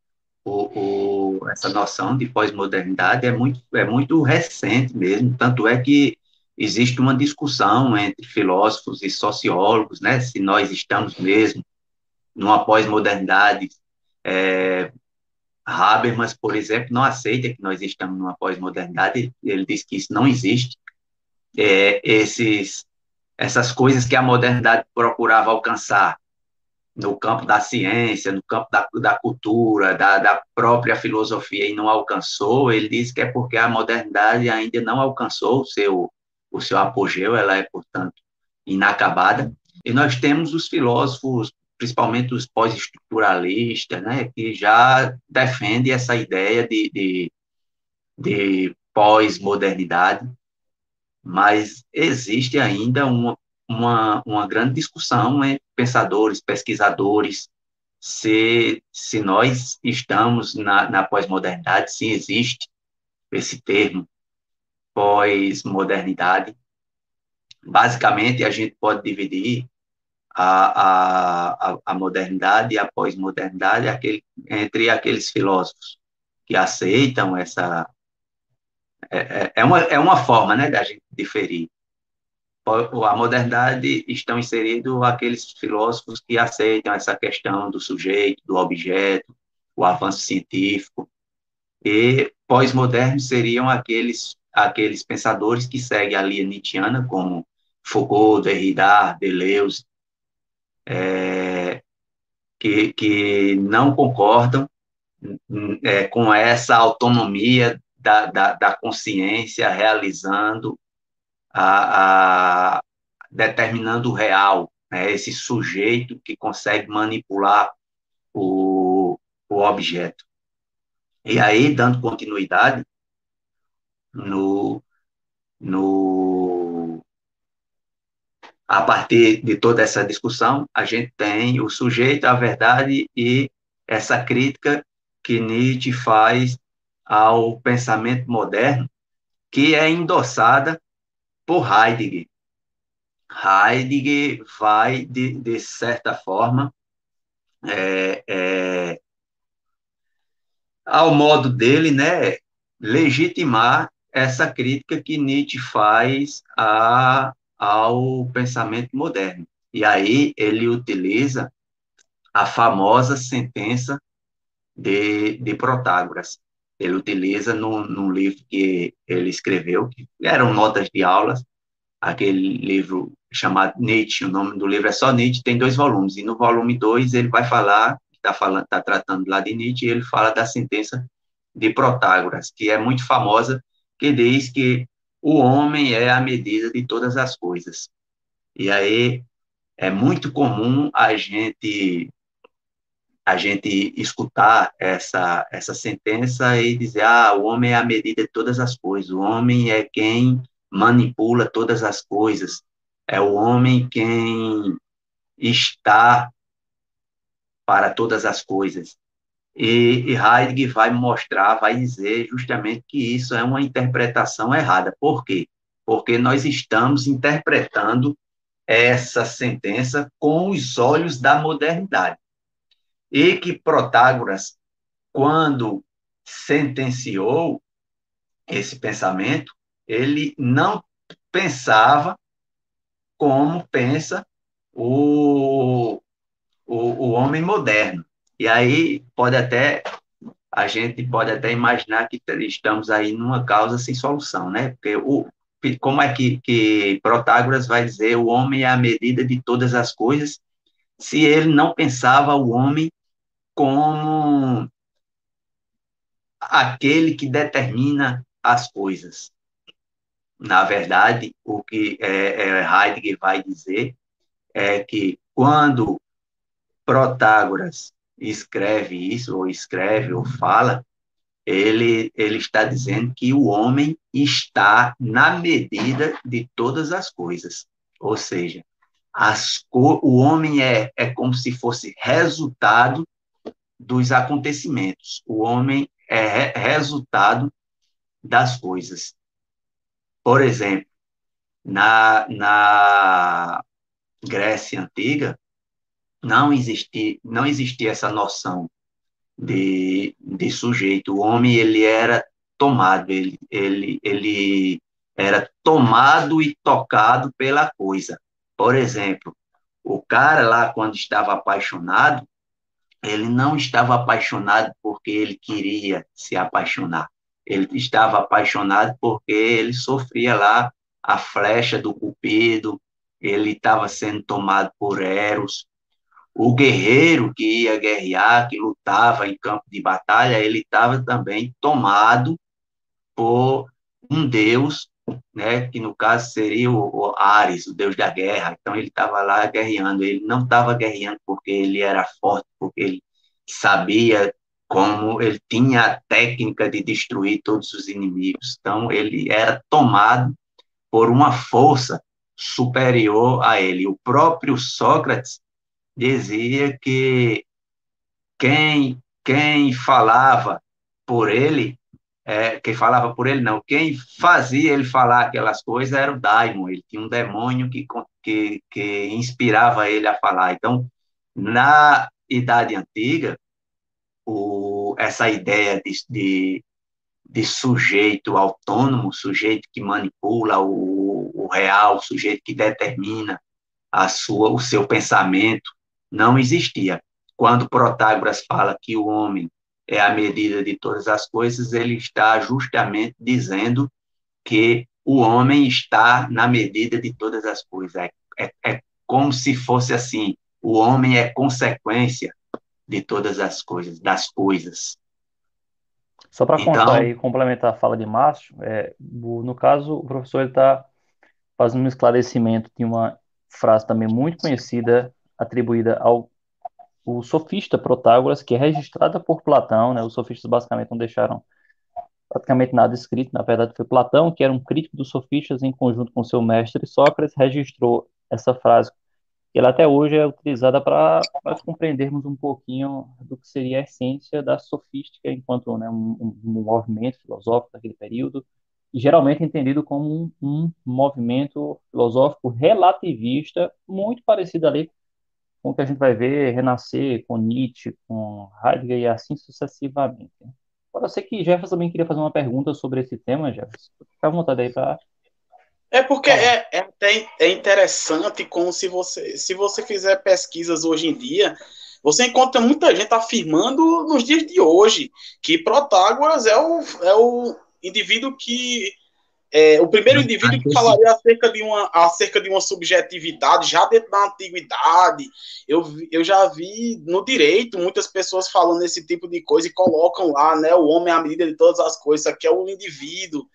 C: o, o, essa noção de pós-modernidade é muito, é muito recente mesmo, tanto é que existe uma discussão entre filósofos e sociólogos, né, se nós estamos mesmo numa pós-modernidade. É, Habermas, por exemplo, não aceita que nós estamos numa pós-modernidade, ele diz que isso não existe, é, esses, essas coisas que a modernidade procurava alcançar no campo da ciência, no campo da, da cultura, da, da própria filosofia, e não alcançou, ele diz que é porque a modernidade ainda não alcançou o seu, o seu apogeu, ela é, portanto, inacabada. E nós temos os filósofos, principalmente os pós-estruturalistas, né, que já defendem essa ideia de, de, de pós-modernidade, mas existe ainda uma, uma, uma grande discussão entre pensadores, pesquisadores, se, se nós estamos na, na pós-modernidade, se existe esse termo pós-modernidade. Basicamente, a gente pode dividir a, a, a modernidade e a pós-modernidade aquele, entre aqueles filósofos que aceitam essa, é, é, é, uma, é uma forma né, da gente diferir. A modernidade estão inseridos aqueles filósofos que aceitam essa questão do sujeito, do objeto, o avanço científico, e pós-modernos seriam aqueles, aqueles pensadores que seguem a linha nietzschiana, como Foucault, Derrida, Deleuze, é, que, que não concordam é, com essa autonomia da, da, da consciência realizando, a, a, determinando o real, né, esse sujeito que consegue manipular o, o objeto. E aí, dando continuidade, no, no, a partir de toda essa discussão, a gente tem o sujeito, a verdade e essa crítica que Nietzsche faz ao pensamento moderno, que é endossada por Heidegger. Heidegger vai, de, de certa forma, é, é, ao modo dele, né, legitimar essa crítica que Nietzsche faz a, ao pensamento moderno. E aí ele utiliza a famosa sentença de, de Protágoras, ele utiliza num, num livro que ele escreveu, que eram notas de aulas, aquele livro chamado Nietzsche, o nome do livro é só Nietzsche, tem dois volumes, e no volume 2 ele vai falar, está falando, tá tratando lá de Nietzsche, ele fala da sentença de Protágoras, que é muito famosa, que diz que o homem é a medida de todas as coisas. E aí é muito comum a gente a gente escutar essa, essa sentença e dizer, ah, o homem é a medida de todas as coisas, o homem é quem manipula todas as coisas, é o homem quem está para todas as coisas. E, e Heidegger vai mostrar, vai dizer justamente que isso é uma interpretação errada. Por quê? Porque nós estamos interpretando essa sentença com os olhos da modernidade. E que Protágoras, quando sentenciou esse pensamento, ele não pensava como pensa o, o, o homem moderno. E aí pode até a gente pode até imaginar que estamos aí numa causa sem solução, né? Porque o, como é que, que Protágoras vai dizer o homem é a medida de todas as coisas, se ele não pensava o homem como aquele que determina as coisas. Na verdade, o que é, é, Heidegger vai dizer é que quando Protágoras escreve isso, ou escreve, ou fala, ele, ele está dizendo que o homem está na medida de todas as coisas. Ou seja, as, o homem é, é como se fosse resultado dos acontecimentos. O homem é re, resultado das coisas. Por exemplo, na, na Grécia Antiga, não existia, não existia essa noção de, de sujeito. O homem ele era tomado, ele, ele, ele era tomado e tocado pela coisa. Por exemplo, o cara lá, quando estava apaixonado, ele não estava apaixonado porque ele queria se apaixonar. Ele estava apaixonado porque ele sofria lá a flecha do cupido, ele estava sendo tomado por Eros, o guerreiro que ia guerrear, que lutava em campo de batalha, ele estava também tomado por um deus, né, que no caso seria o, o Ares, o deus da guerra. Então ele estava lá guerreando. Ele não estava guerreando porque ele era forte, porque ele sabia como ele tinha a técnica de destruir todos os inimigos. Então ele era tomado por uma força superior a ele. O próprio Sócrates dizia que quem, quem falava por ele, é, quem falava por ele não, quem fazia ele falar aquelas coisas era o daimon, ele tinha um demônio que, que, que inspirava ele a falar. Então, na Idade Antiga, o, essa ideia de, de, de, sujeito autônomo, sujeito que manipula o, o real, sujeito que determina a sua, o seu pensamento, não existia. Quando Protágoras fala que o homem é a medida de todas as coisas, ele está justamente dizendo que o homem está na medida de todas as coisas. É, é, é como se fosse assim: o homem é consequência de todas as coisas, das coisas.
B: Só para então, e complementar a fala de Márcio, é, no caso, o professor está fazendo um esclarecimento de uma frase também muito conhecida atribuída ao o sofista Protágoras, que é registrada por Platão, né? Os sofistas basicamente não deixaram praticamente nada escrito, na verdade foi Platão, que era um crítico dos sofistas em conjunto com seu mestre Sócrates, registrou essa frase, que ela até hoje é utilizada para compreendermos um pouquinho do que seria a essência da sofística enquanto né, um, um movimento filosófico daquele período, e geralmente entendido como um, um movimento filosófico relativista, muito parecido ali com o que a gente vai ver renascer com Nietzsche, com Heidegger e assim sucessivamente. Agora, eu sei que Jefferson também queria fazer uma pergunta sobre esse tema, Jefferson. Fica à vontade aí para.
A: É porque é, é, até é interessante como se você, se você fizer pesquisas hoje em dia, você encontra muita gente afirmando nos dias de hoje que Protágoras é o, é o indivíduo que é, o primeiro indivíduo que falaria acerca de, uma, acerca de uma subjetividade já dentro da antiguidade. Eu, eu já vi no direito muitas pessoas falando esse tipo de coisa e colocam lá, né? O homem é a medida de todas as coisas, aqui é o indivíduo.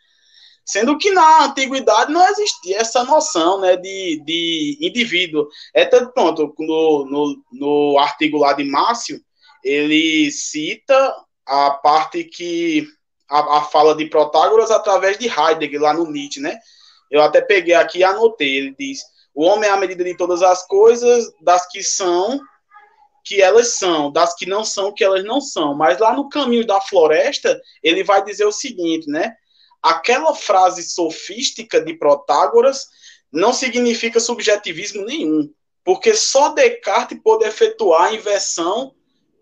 A: Sendo que na antiguidade não existia essa noção né, de, de indivíduo. É tanto pronto, no, no, no artigo lá de Márcio, ele cita a parte que a, a fala de Protágoras através de Heidegger, lá no Nietzsche, né? Eu até peguei aqui e anotei. Ele diz: O homem é a medida de todas as coisas, das que são, que elas são, das que não são, que elas não são. Mas lá no caminho da floresta, ele vai dizer o seguinte, né? Aquela frase sofística de Protágoras não significa subjetivismo nenhum, porque só Descartes pôde efetuar a inversão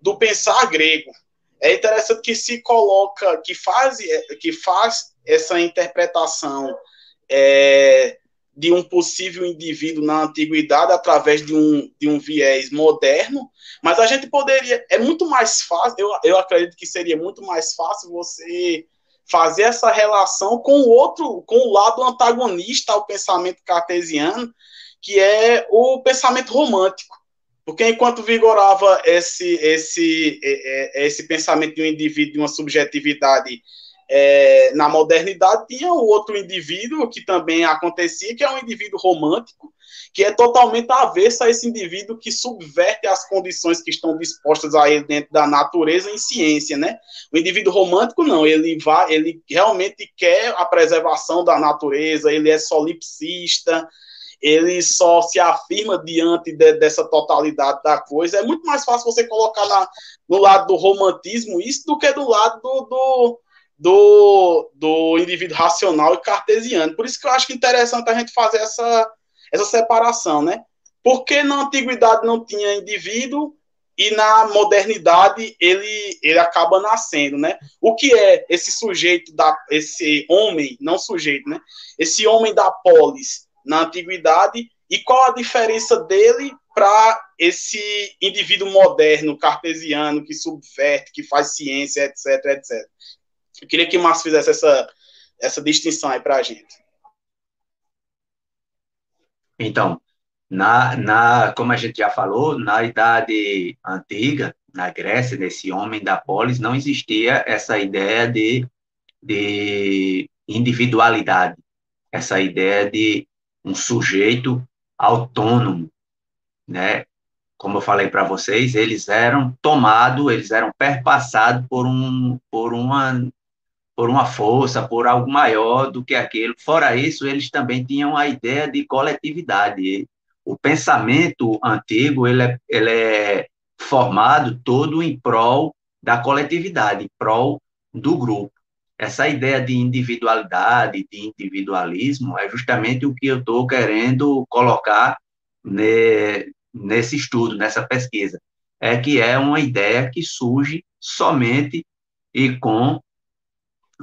A: do pensar grego. É interessante que se coloca, que faz, que faz essa interpretação é, de um possível indivíduo na antiguidade através de um, de um viés moderno, mas a gente poderia, é muito mais fácil, eu, eu acredito que seria muito mais fácil você fazer essa relação com o outro, com o lado antagonista ao pensamento cartesiano, que é o pensamento romântico. Porque enquanto vigorava esse, esse, é, é, esse pensamento de um indivíduo, de uma subjetividade é, na modernidade, tinha o outro indivíduo que também acontecia, que é um indivíduo romântico, que é totalmente avesso a esse indivíduo que subverte as condições que estão dispostas a ele dentro da natureza em ciência, né? O indivíduo romântico não, ele vai, ele realmente quer a preservação da natureza, ele é solipsista, ele só se afirma diante de, dessa totalidade da coisa. É muito mais fácil você colocar na, no lado do romantismo isso do que do lado do, do do, do indivíduo racional e cartesiano. Por isso que eu acho interessante a gente fazer essa, essa separação, né? Porque na antiguidade não tinha indivíduo e na modernidade ele, ele acaba nascendo, né? O que é esse sujeito da esse homem, não sujeito, né? Esse homem da polis na antiguidade e qual a diferença dele para esse indivíduo moderno, cartesiano, que subverte, que faz ciência, etc, etc. Eu queria que o Márcio fizesse essa, essa distinção aí para a gente.
C: Então, na, na, como a gente já falou, na Idade Antiga, na Grécia, nesse homem da polis, não existia essa ideia de, de individualidade, essa ideia de um sujeito autônomo, né? Como eu falei para vocês, eles eram tomados, eles eram perpassados por um, por uma por uma força, por algo maior do que aquilo. Fora isso, eles também tinham a ideia de coletividade. O pensamento antigo ele é, ele é formado todo em prol da coletividade, em prol do grupo. Essa ideia de individualidade, de individualismo, é justamente o que eu estou querendo colocar ne, nesse estudo, nessa pesquisa. É que é uma ideia que surge somente e com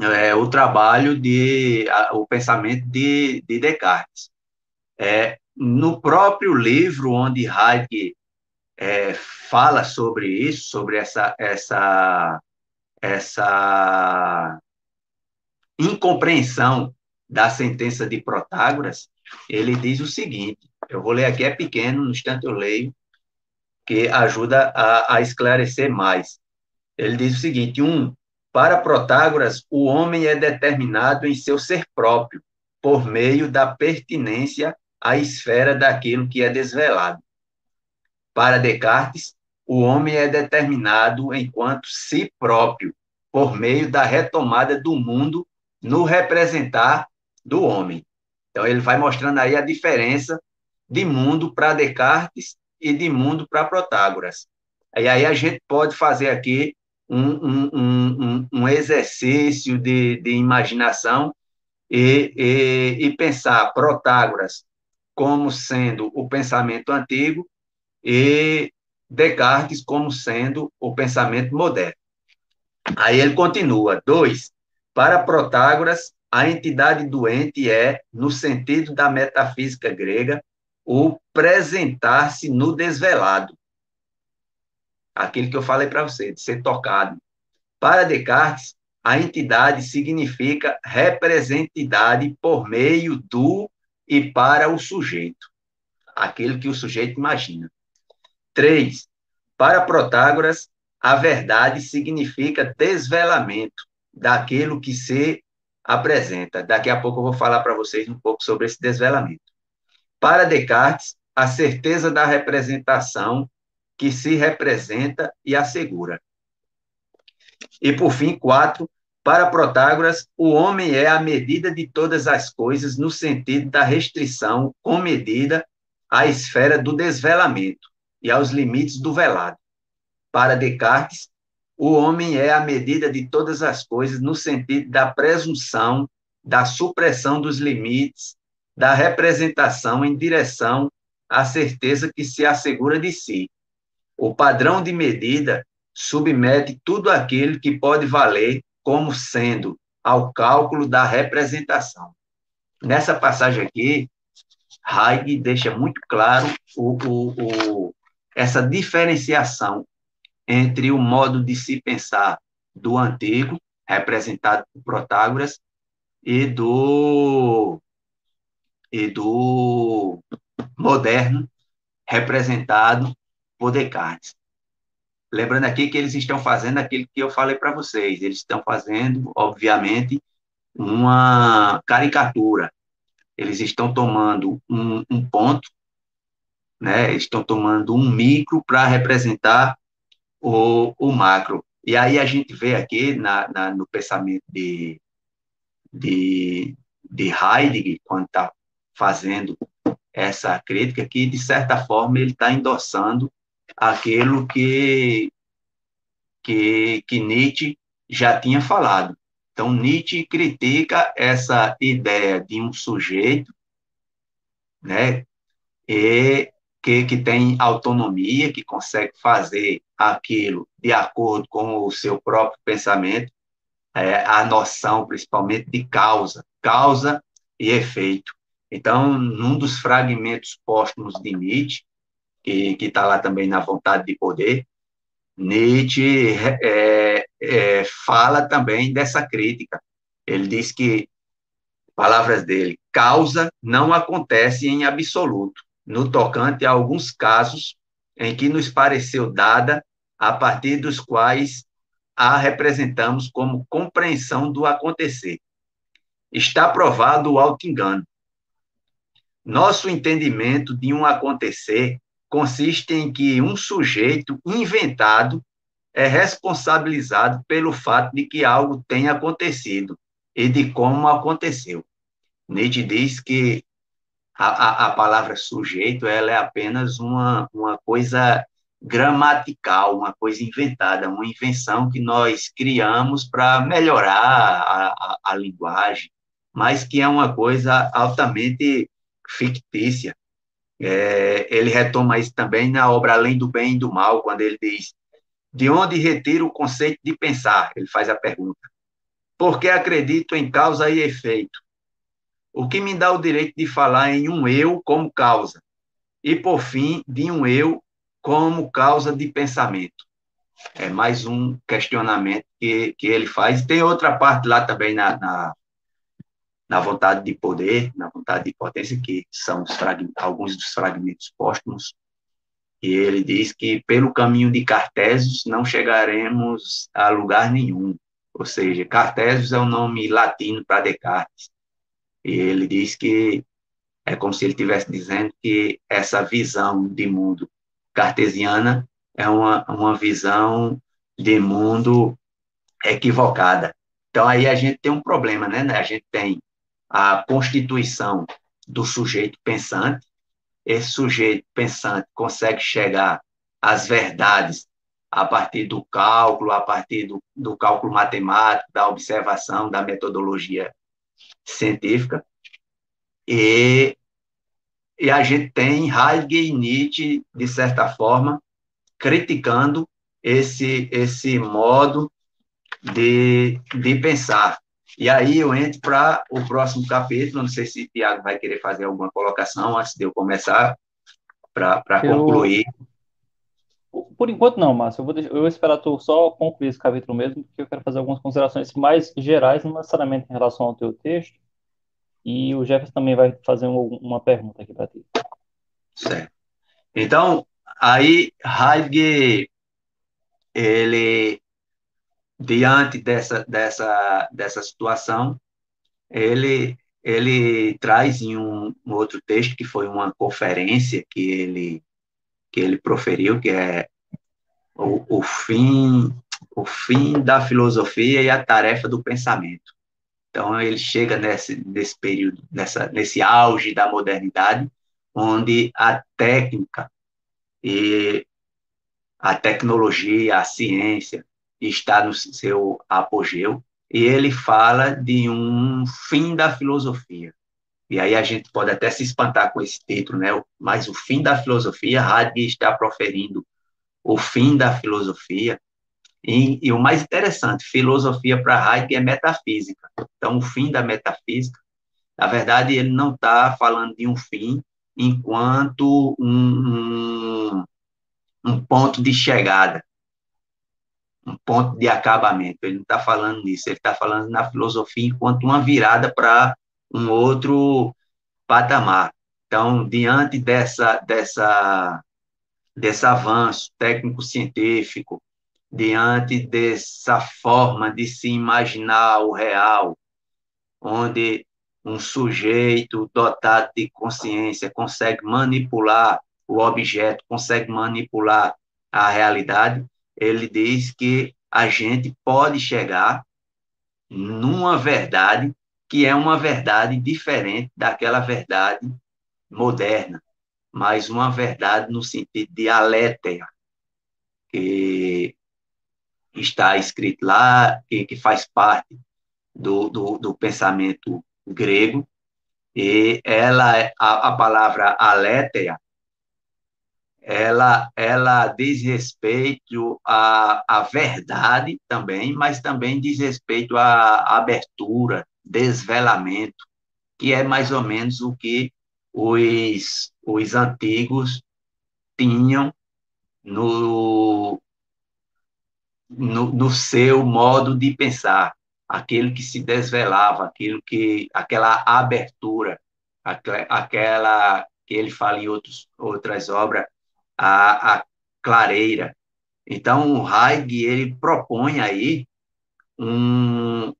C: é, o trabalho de a, o pensamento de, de Descartes. É, no próprio livro onde Heidegger é, fala sobre isso, sobre essa essa essa incompreensão da sentença de Protágoras, ele diz o seguinte: eu vou ler aqui, é pequeno, no instante eu leio, que ajuda a, a esclarecer mais. Ele diz o seguinte: um, para Protágoras, o homem é determinado em seu ser próprio, por meio da pertinência à esfera daquilo que é desvelado. Para Descartes, o homem é determinado enquanto si próprio, por meio da retomada do mundo no representar do homem. Então, ele vai mostrando aí a diferença de mundo para Descartes e de mundo para Protágoras. E aí a gente pode fazer aqui um, um, um, um exercício de, de imaginação e, e, e pensar Protágoras como sendo o pensamento antigo e Descartes como sendo o pensamento moderno. Aí ele continua. Dois, para Protágoras, a entidade doente é, no sentido da metafísica grega, o presentar-se no desvelado, aquilo que eu falei para você, de ser tocado. Para Descartes, a entidade significa representidade por meio do e para o sujeito, aquilo que o sujeito imagina. Três, para Protágoras, a verdade significa desvelamento daquilo que se apresenta. Daqui a pouco eu vou falar para vocês um pouco sobre esse desvelamento. Para Descartes, a certeza da representação que se representa e assegura. E, por fim, quatro, para Protágoras, o homem é a medida de todas as coisas no sentido da restrição com medida à esfera do desvelamento e aos limites do velado. para Descartes, o homem é a medida de todas as coisas no sentido da presunção, da supressão dos limites, da representação em direção à certeza que se assegura de si. O padrão de medida submete tudo aquilo que pode valer como sendo ao cálculo da representação. Nessa passagem aqui, Heidegger deixa muito claro o, o, o, essa diferenciação entre o modo de se pensar do antigo, representado por Protágoras, e do, e do moderno, representado por Descartes. Lembrando aqui que eles estão fazendo aquilo que eu falei para vocês, eles estão fazendo, obviamente, uma caricatura. Eles estão tomando um, um ponto, né? estão tomando um micro para representar o, o macro. E aí a gente vê aqui na, na no pensamento de, de, de Heidegger, quando está fazendo essa crítica, que, de certa forma, ele está endossando aquilo que, que, que Nietzsche já tinha falado. Então, Nietzsche critica essa ideia de um sujeito né, e que, que tem autonomia, que consegue fazer aquilo de acordo com o seu próprio pensamento, é, a noção principalmente de causa, causa e efeito. Então, num dos fragmentos póstumos de Nietzsche, que está lá também na Vontade de Poder, Nietzsche é, é, fala também dessa crítica. Ele diz que, palavras dele, causa não acontece em absoluto, no tocante a alguns casos em que nos pareceu dada a partir dos quais a representamos como compreensão do acontecer. Está provado o auto-engano. Nosso entendimento de um acontecer consiste em que um sujeito inventado é responsabilizado pelo fato de que algo tenha acontecido e de como aconteceu. Nietzsche diz que a, a, a, palavra sujeito ela é apenas uma, uma coisa gramatical, uma coisa inventada, uma invenção que nós criamos para melhorar a, a, a, linguagem, mas que é uma coisa altamente fictícia. É, ele retoma isso também na obra Além do Bem e do Mal, quando ele diz: De onde retiro o conceito de pensar? Ele faz a pergunta. Porque acredito em causa e efeito o que me dá o direito de falar em um eu como causa, e, por fim, de um eu como causa de pensamento. É mais um questionamento que, que ele faz. Tem outra parte lá também na, na, na vontade de poder, na vontade de potência, que são alguns dos fragmentos póstumos, e ele diz que pelo caminho de Cartésios não chegaremos a lugar nenhum. Ou seja, Cartésios é o nome latino para Descartes. E ele diz que é como se ele estivesse dizendo que essa visão de mundo cartesiana é uma, uma visão de mundo equivocada. Então, aí a gente tem um problema, né? A gente tem a constituição do sujeito pensante, esse sujeito pensante consegue chegar às verdades a partir do cálculo, a partir do, do cálculo matemático, da observação, da metodologia científica, e, e a gente tem Heidegger e Nietzsche, de certa forma, criticando esse, esse modo de, de pensar. E aí eu entro para o próximo capítulo, não sei se o Tiago vai querer fazer alguma colocação antes de eu começar, para concluir.
B: Por enquanto não, Márcio. Eu vou, deixar, eu vou esperar tu só concluir esse capítulo mesmo, porque eu quero fazer algumas considerações mais gerais, não necessariamente em relação ao teu texto. E o Jefferson também vai fazer um, uma pergunta aqui para ti.
C: Certo. Então, aí Heidegger, ele, diante dessa, dessa, dessa situação, ele, ele traz em um, um outro texto, que foi uma conferência que ele que ele proferiu, que é o, o, fim, o fim da filosofia e a tarefa do pensamento. Então, ele chega nesse, nesse período, nessa, nesse auge da modernidade, onde a técnica e a tecnologia, a ciência está no seu apogeu, e ele fala de um fim da filosofia. E aí a gente pode até se espantar com esse título, né? Mas o fim da filosofia, Heidegger está proferindo o fim da filosofia. E, e o mais interessante, filosofia para Heidegger é metafísica. Então, o fim da metafísica, na verdade, ele não está falando de um fim enquanto um, um, um ponto de chegada, um ponto de acabamento. Ele não está falando nisso, ele está falando na filosofia enquanto uma virada para um outro patamar. Então, diante dessa, dessa, desse avanço técnico-científico, diante dessa forma de se imaginar o real, onde um sujeito dotado de consciência consegue manipular o objeto, consegue manipular a realidade, ele diz que a gente pode chegar numa verdade que é uma verdade diferente daquela verdade moderna, mas uma verdade no sentido de alétea, que está escrito lá, que, que faz parte do, do, do pensamento grego, e ela, a, a palavra alétea, ela, ela diz respeito à, à verdade também, mas também diz respeito à abertura, desvelamento, que é mais ou menos o que os, os antigos tinham no, no, no seu modo de pensar, aquele que se desvelava, aquilo que, aquela abertura, aquela que ele fala em outros, outras obras, a, a clareira. Então, o Heidegger, ele propõe aí um,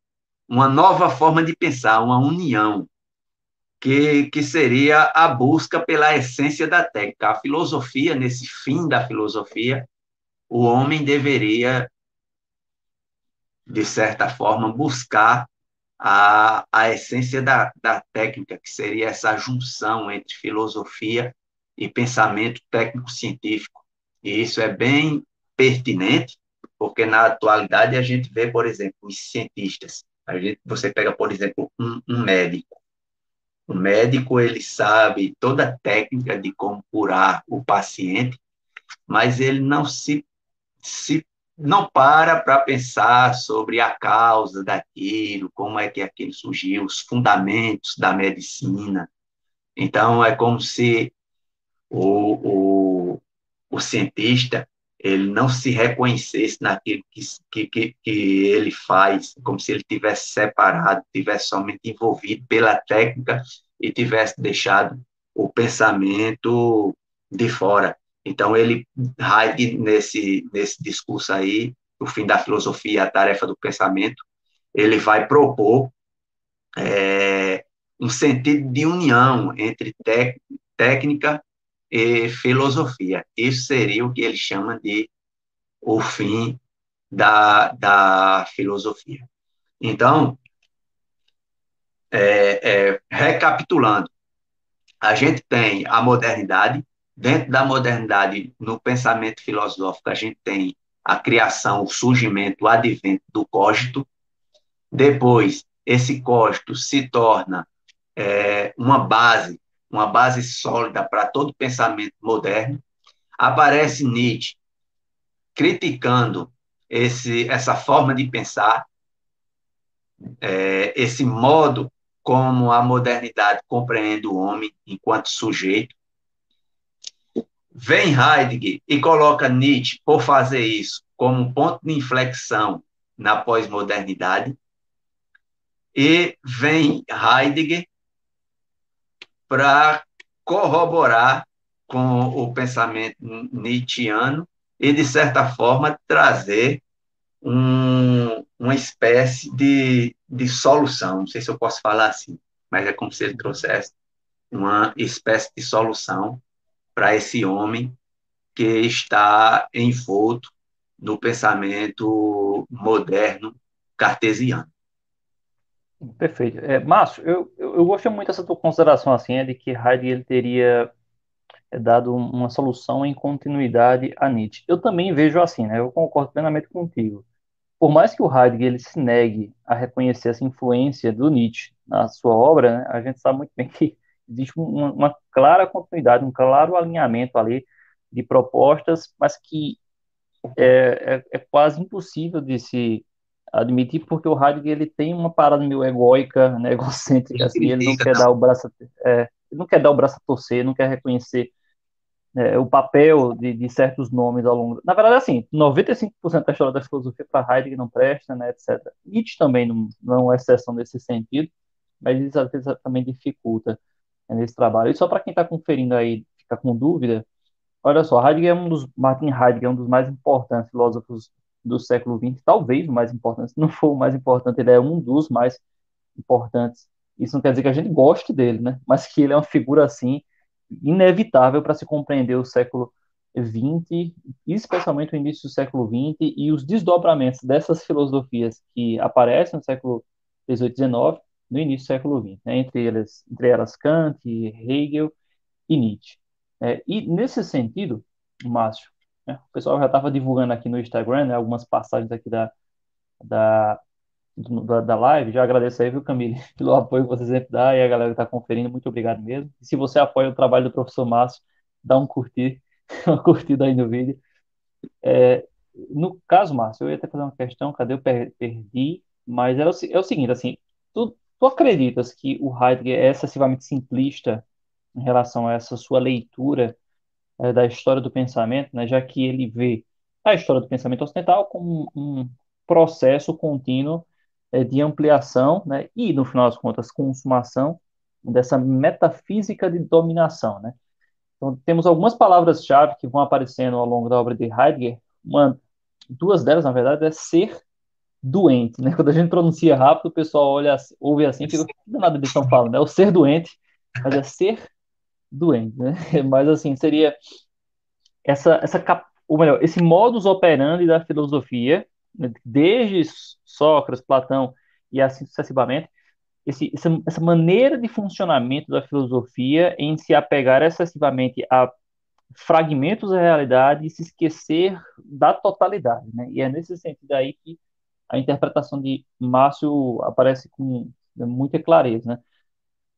C: uma nova forma de pensar, uma união, que, que seria a busca pela essência da técnica. A filosofia, nesse fim da filosofia, o homem deveria, de certa forma, buscar a, a essência da, da técnica, que seria essa junção entre filosofia e pensamento técnico-científico. E isso é bem pertinente, porque na atualidade a gente vê, por exemplo, os cientistas você pega, por exemplo, um, um médico. O médico, ele sabe toda a técnica de como curar o paciente, mas ele não se, se não para para pensar sobre a causa daquilo, como é que aquilo surgiu, os fundamentos da medicina. Então, é como se o, o, o cientista ele não se reconhecesse naquilo que, que, que ele faz, como se ele tivesse separado, tivesse somente envolvido pela técnica e tivesse deixado o pensamento de fora. Então, ele, Heidegger, nesse, nesse discurso aí, o fim da filosofia, a tarefa do pensamento, ele vai propor é, um sentido de união entre técnica e filosofia. Isso seria o que ele chama de o fim da, da filosofia. Então, é, é, recapitulando, a gente tem a modernidade, dentro da modernidade, no pensamento filosófico, a gente tem a criação, o surgimento, o advento do cogito. Depois, esse cogito se torna é, uma base uma base sólida para todo pensamento moderno. Aparece Nietzsche criticando esse, essa forma de pensar, é, esse modo como a modernidade compreende o homem enquanto sujeito. Vem Heidegger e coloca Nietzsche, por fazer isso, como um ponto de inflexão na pós-modernidade. E vem Heidegger para corroborar com o pensamento nietzschiano e, de certa forma, trazer um, uma espécie de, de solução. Não sei se eu posso falar assim, mas é como se ele trouxesse uma espécie de solução para esse homem que está envolto no pensamento moderno cartesiano.
B: Perfeito. É, Márcio, eu, eu, eu gostei muito dessa tua consideração assim, é de que Heidegger ele teria é dado uma solução em continuidade a Nietzsche. Eu também vejo assim, né? Eu concordo plenamente contigo. Por mais que o Heidegger ele se negue a reconhecer essa influência do Nietzsche na sua obra, né, a gente sabe muito bem que existe uma, uma, clara continuidade, um claro alinhamento ali de propostas, mas que é, é, é quase impossível de se admitir, porque o Heidegger ele tem uma parada meio egóica, né, egocêntrica, assim, ele não quer dar o braço, é, não quer dar o braço a torcer, não quer reconhecer é, o papel de, de, certos nomes ao longo. Na verdade, assim, 95% da história da filosofia para Heidegger não presta, né, etc. Nietzsche também não, não é exceção nesse sentido, mas isso às vezes também dificulta né, nesse trabalho. E só para quem está conferindo aí, fica com dúvida, olha só, Heidegger é um dos, Martin Heidegger é um dos mais importantes filósofos do século XX, talvez o mais importante, se não for o mais importante, ele é um dos mais importantes. Isso não quer dizer que a gente goste dele, né? Mas que ele é uma figura assim inevitável para se compreender o século XX, especialmente o início do século XX e os desdobramentos dessas filosofias que aparecem no século XVIII e XIX no início do século XX, né? entre, elas, entre elas Kant, Hegel e Nietzsche. É, e nesse sentido, Márcio, né, o pessoal já estava divulgando aqui no Instagram né, algumas passagens aqui da, da, da, da, live. Já agradeço aí, viu, Camille, pelo apoio que você sempre dá e a galera que está conferindo. Muito obrigado mesmo. E se você apoia o trabalho do professor Márcio, dá um curtir, uma curtida aí no vídeo. É, no caso, Márcio, eu ia até fazer uma questão, cadê eu perdi? Mas era o, é o seguinte, assim, tu, tu acreditas que o Heidegger é excessivamente simplista em relação a essa sua leitura é, da história do pensamento, né, já que ele vê a história do pensamento ocidental como um processo contínuo é, de ampliação né, e, no final das contas, consumação dessa metafísica de dominação. Né? Então, temos algumas palavras-chave que vão aparecendo ao longo da obra de Heidegger. Uma, duas delas, na verdade, é ser doente. Né? Quando a gente pronuncia rápido, o pessoal olha, ouve assim, fica, nada eles estão falando? É o ser doente, mas é ser doente. Né? Mas, assim, seria essa, essa ou melhor, esse modus operandi da filosofia desde Sócrates, Platão e assim sucessivamente, esse, essa, essa maneira de funcionamento da filosofia em se apegar excessivamente a fragmentos da realidade e se esquecer da totalidade, né? E é nesse sentido aí que a interpretação de Márcio aparece com muita clareza, né?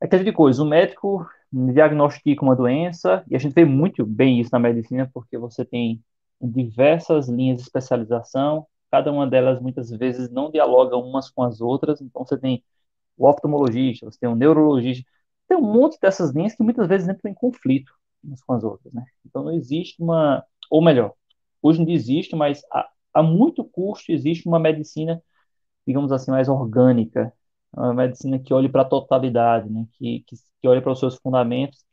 B: É aquele de coisa, o médico diagnostica uma doença, e a gente vê muito bem isso na medicina, porque você tem diversas linhas de especialização, cada uma delas muitas vezes não dialoga umas com as outras, então você tem o oftalmologista, você tem o neurologista, tem um monte dessas linhas que muitas vezes entram em conflito umas com as outras, né? Então não existe uma, ou melhor, hoje não existe, mas a, a muito custo existe uma medicina, digamos assim, mais orgânica, uma medicina que olhe para a totalidade, né? Que, que, que olhe para os seus fundamentos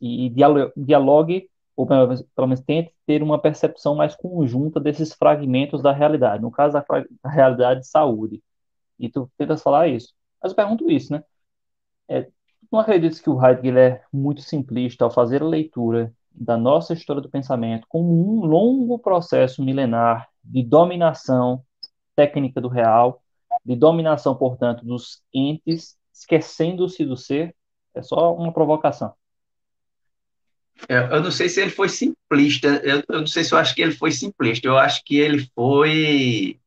B: e, e dialogue ou pelo menos, pelo menos tente ter uma percepção mais conjunta desses fragmentos da realidade, no caso da, da realidade de saúde. E tu tentas falar isso. Mas eu pergunto isso, né? É, não acreditas que o Heidegger é muito simplista ao fazer a leitura da nossa história do pensamento como um longo processo milenar de dominação técnica do real, de dominação, portanto, dos entes, esquecendo-se do ser? É só uma provocação.
C: Eu não sei se ele foi simplista, eu, eu, não sei se eu acho que ele foi simplista, eu acho que ele foi.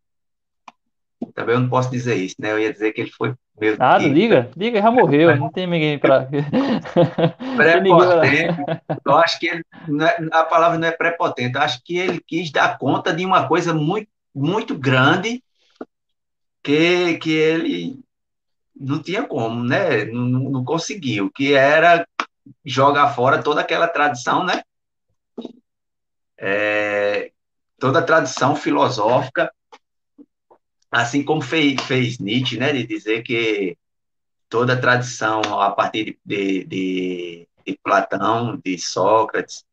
C: Também eu não posso dizer isso, né? Eu ia dizer que ele foi.
B: Meu Nada, ah, diga, diga, já morreu, não tem ninguém para.
C: Prepotente, eu acho que ele, é, a palavra não é prepotente, eu acho que ele quis dar conta de uma coisa muito, muito grande que, que ele não tinha como, né? Não, não conseguiu, que era jogar fora toda aquela tradição, né? É, toda a tradição filosófica, assim como fez, fez Nietzsche, né? De dizer que toda a tradição a partir de, de, de, Platão, de Sócrates,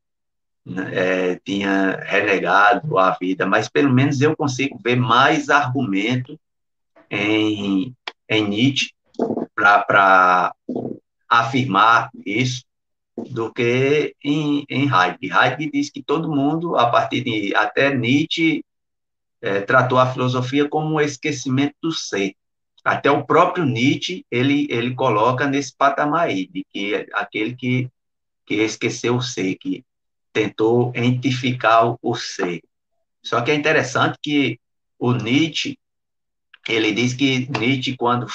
C: né, é, tinha renegado a vida, mas pelo menos eu consigo ver mais argumento em, em Nietzsche para afirmar isso do que em, em Heidegger. Heidegger diz que todo mundo, a partir de até Nietzsche, é, tratou a filosofia como um esquecimento do ser. Até o próprio Nietzsche ele ele coloca nesse patamar aí de que aquele que que esqueceu o ser, que tentou identificar o ser. Só que é interessante que o Nietzsche, ele diz que Nietzsche, quando,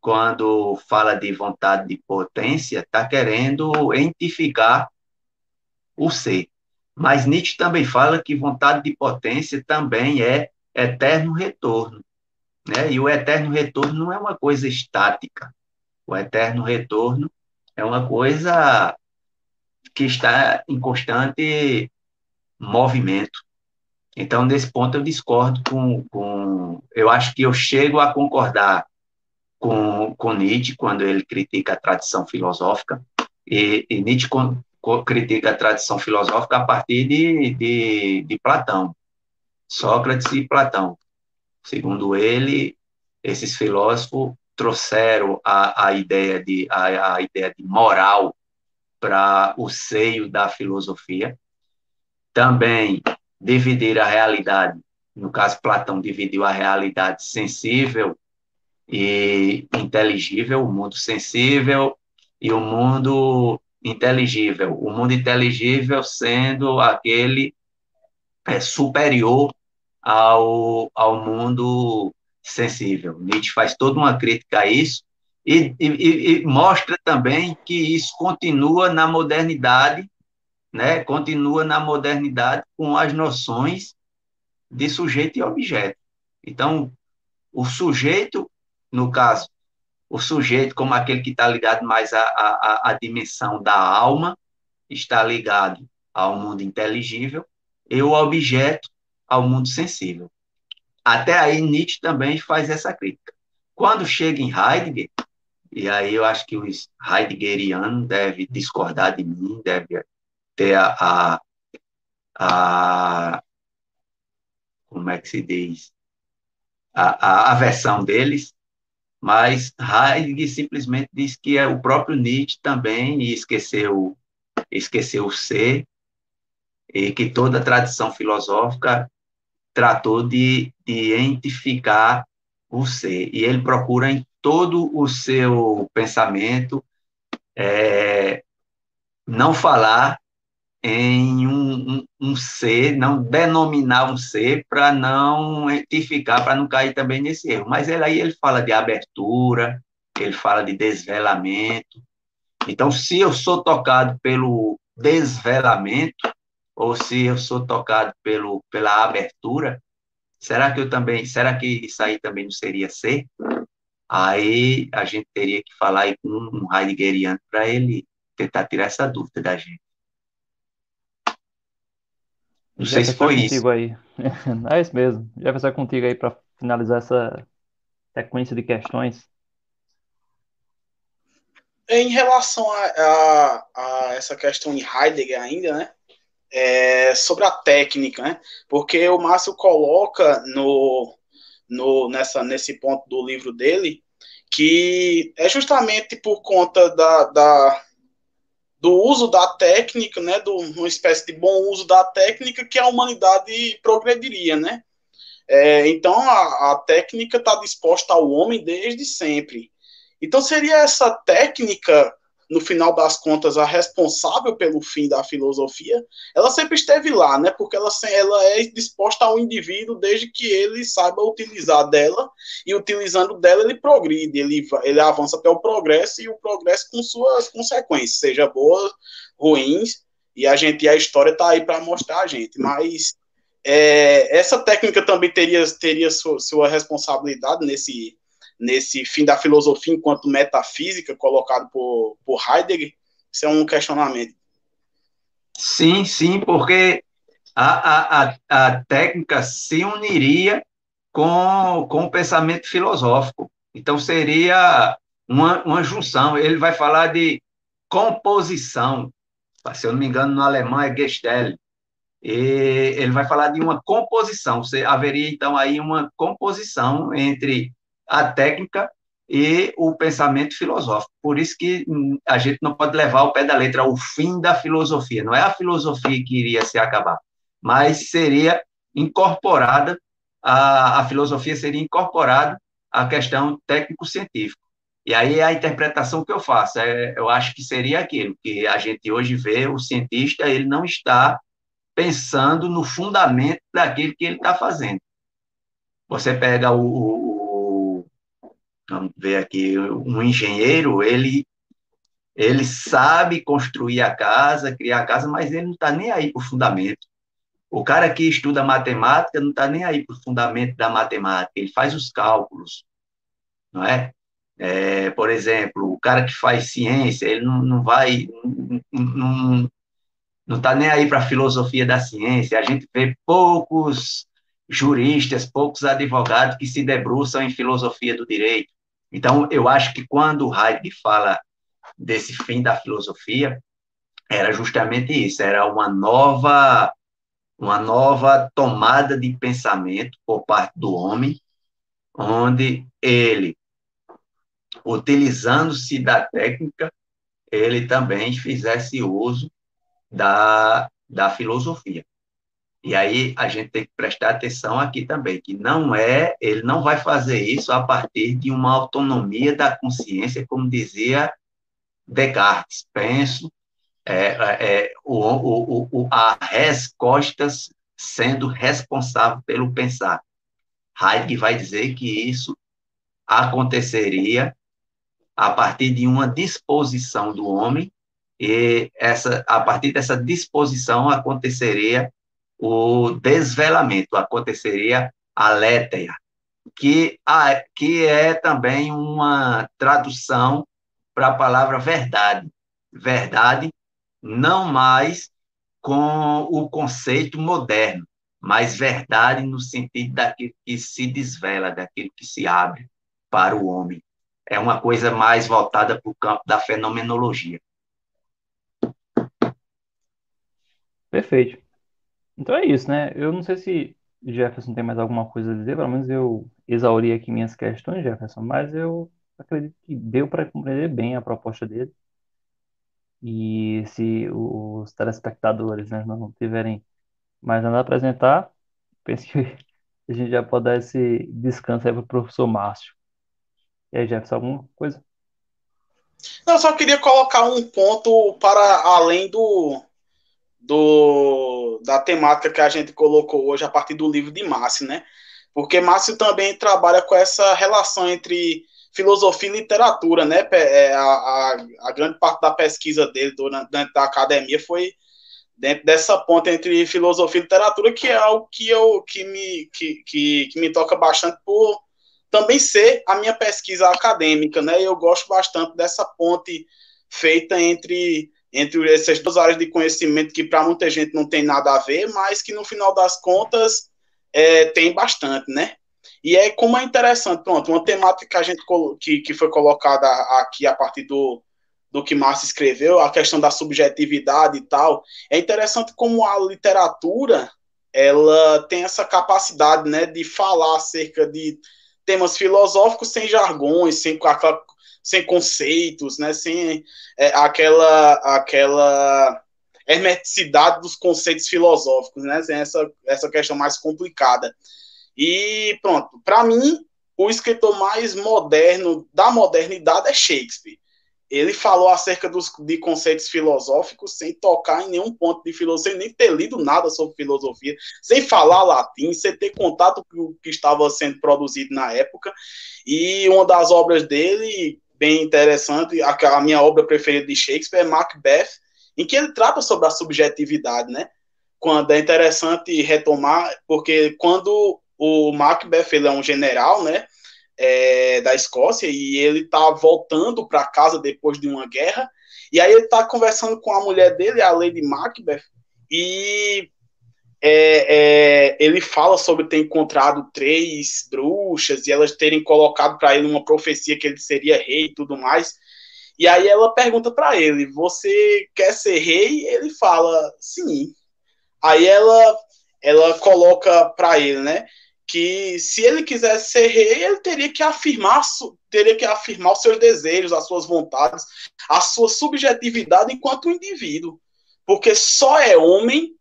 C: quando fala de vontade de potência, está querendo identificar o ser. Mas Nietzsche também fala que vontade de potência também é eterno retorno. Né? E o eterno retorno não é uma coisa estática. O eterno retorno é uma coisa que está em constante movimento. Então, nesse ponto, eu discordo com, com. Eu acho que eu chego a concordar com, com Nietzsche quando ele critica a tradição filosófica, e, e Nietzsche com, com, critica a tradição filosófica a partir de, de, de Platão, Sócrates e Platão. Segundo ele, esses filósofos trouxeram a, a, ideia, de, a, a ideia de moral para o seio da filosofia. Também dividir a realidade, no caso, Platão dividiu a realidade sensível e inteligível, o mundo sensível e o mundo inteligível. O mundo inteligível sendo aquele é, superior ao, ao mundo sensível. Nietzsche faz toda uma crítica a isso e, e, e mostra também que isso continua na modernidade né, continua na modernidade com as noções de sujeito e objeto. Então, o sujeito, no caso, o sujeito como aquele que está ligado mais à, à, à dimensão da alma, está ligado ao mundo inteligível, e o objeto ao mundo sensível. Até aí, Nietzsche também faz essa crítica. Quando chega em Heidegger, e aí eu acho que os heideggerianos devem discordar de mim, devem a, a, a como é que se diz? A, a, a versão deles, mas Heidegger simplesmente diz que é o próprio Nietzsche também esqueceu, esqueceu o ser, e que toda a tradição filosófica tratou de, de identificar o ser, e ele procura em todo o seu pensamento é, não falar em um, um, um ser, não denominar um ser para não identificar, para não cair também nesse erro. Mas ele, aí ele fala de abertura, ele fala de desvelamento. Então, se eu sou tocado pelo desvelamento, ou se eu sou tocado pelo, pela abertura, será que eu também, será que isso aí também não seria ser? Aí a gente teria que falar aí com um heideggeriano para ele tentar tirar essa dúvida da gente. Não sei se foi isso.
B: Aí. É isso mesmo. Já pensar contigo aí para finalizar essa sequência de questões.
A: Em relação a, a, a essa questão de Heidegger ainda, né? É, sobre a técnica, né? Porque o Márcio coloca no, no, nessa, nesse ponto do livro dele que é justamente por conta da, da do uso da técnica, né, de uma espécie de bom uso da técnica que a humanidade progrediria, né? É, então a, a técnica está disposta ao homem desde sempre. Então seria essa técnica no final das contas, a responsável pelo fim da filosofia, ela sempre esteve lá, né? Porque ela, ela é disposta ao indivíduo desde que ele saiba utilizar dela, e utilizando dela ele progride, ele, ele avança até o progresso, e o progresso com suas consequências, seja boas, ruins, e a gente, a história está aí para mostrar a gente, mas é, essa técnica também teria, teria sua, sua responsabilidade nesse nesse fim da filosofia enquanto metafísica colocado por, por Heidegger? Isso é um questionamento.
C: Sim, sim, porque a, a, a técnica se uniria com, com o pensamento filosófico. Então, seria uma, uma junção. Ele vai falar de composição. Se eu não me engano, no alemão é Gestell. E ele vai falar de uma composição. Você, haveria, então, aí uma composição entre a técnica e o pensamento filosófico. Por isso que a gente não pode levar o pé da letra ao fim da filosofia. Não é a filosofia que iria se acabar, mas seria incorporada, a, a filosofia seria incorporada à questão técnico-científica. E aí a interpretação que eu faço, é, eu acho que seria aquilo que a gente hoje vê, o cientista, ele não está pensando no fundamento daquilo que ele está fazendo. Você pega o, o, vamos ver aqui, um engenheiro, ele ele sabe construir a casa, criar a casa, mas ele não está nem aí para o fundamento. O cara que estuda matemática não está nem aí para o fundamento da matemática, ele faz os cálculos, não é? é? Por exemplo, o cara que faz ciência, ele não, não vai, não está nem aí para a filosofia da ciência. A gente vê poucos juristas, poucos advogados que se debruçam em filosofia do direito. Então, eu acho que quando o Heidegger fala desse fim da filosofia, era justamente isso, era uma nova uma nova tomada de pensamento por parte do homem, onde ele, utilizando-se da técnica, ele também fizesse uso da, da filosofia. E aí a gente tem que prestar atenção aqui também, que não é, ele não vai fazer isso a partir de uma autonomia da consciência, como dizia Descartes. Penso, é, é, o, o, o, a res costas sendo responsável pelo pensar. Heidegger vai dizer que isso aconteceria a partir de uma disposição do homem e essa a partir dessa disposição aconteceria o desvelamento, aconteceria a letéia, que, que é também uma tradução para a palavra verdade. Verdade não mais com o conceito moderno, mas verdade no sentido daquilo que se desvela, daquilo que se abre para o homem. É uma coisa mais voltada para o campo da fenomenologia.
B: Perfeito. Então é isso, né? Eu não sei se Jefferson tem mais alguma coisa a dizer, pelo menos eu exauri aqui minhas questões, Jefferson, mas eu acredito que deu para compreender bem a proposta dele. E se os telespectadores, né, não tiverem mais nada a apresentar, penso que a gente já pode dar esse descanso aí para o professor Márcio. E aí, Jefferson, alguma coisa?
A: Não, só queria colocar um ponto para além do, do da temática que a gente colocou hoje a partir do livro de Márcio, né? Porque Márcio também trabalha com essa relação entre filosofia e literatura, né? É, a, a, a grande parte da pesquisa dele dentro da academia foi dentro dessa ponta entre filosofia e literatura, que é algo que eu que me, que, que, que, me toca bastante por também ser a minha pesquisa acadêmica, né? Eu gosto bastante dessa ponte feita entre entre essas duas áreas de conhecimento que para muita gente não tem nada a ver, mas que no final das contas é, tem bastante, né? E é como é interessante, pronto, uma temática que a gente que, que foi colocada aqui a partir do, do que Márcio escreveu, a questão da subjetividade e tal. É interessante como a literatura ela tem essa capacidade, né, de falar acerca de temas filosóficos sem jargões, sem sem conceitos, né, sem é, aquela aquela hermeticidade dos conceitos filosóficos, né, sem essa essa questão mais complicada. E pronto, para mim, o escritor mais moderno da modernidade é Shakespeare. Ele falou acerca dos, de conceitos filosóficos sem tocar em nenhum ponto de filosofia, nem ter lido nada sobre filosofia, sem falar latim, sem ter contato com o que estava sendo produzido na época. E uma das obras dele, bem interessante, a, a minha obra preferida de Shakespeare é Macbeth, em que ele trata sobre a subjetividade, né? Quando é interessante retomar, porque quando o Macbeth ele é um general, né? É, da Escócia e ele tá voltando para casa depois de uma guerra e aí ele tá conversando com a mulher dele, a Lady Macbeth, e é, é, ele fala sobre ter encontrado três bruxas e elas terem colocado para ele uma profecia que ele seria rei e tudo mais. E aí ela pergunta para ele: Você quer ser rei? Ele fala: Sim. Aí ela ela coloca para ele, né? que se ele quisesse ser rei, ele teria que afirmar, teria que afirmar os seus desejos, as suas vontades, a sua subjetividade enquanto indivíduo, porque só é homem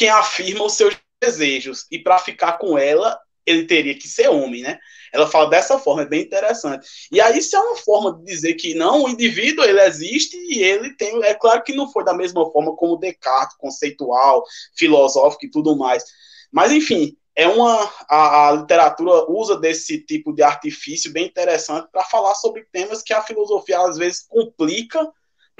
A: quem afirma os seus desejos e para ficar com ela ele teria que ser homem, né? Ela fala dessa forma, é bem interessante. E aí isso é uma forma de dizer que não, o indivíduo ele existe e ele tem, é claro que não foi da mesma forma como Descartes, conceitual, filosófico e tudo mais. Mas enfim, é uma a, a literatura usa desse tipo de artifício bem interessante para falar sobre temas que a filosofia às vezes complica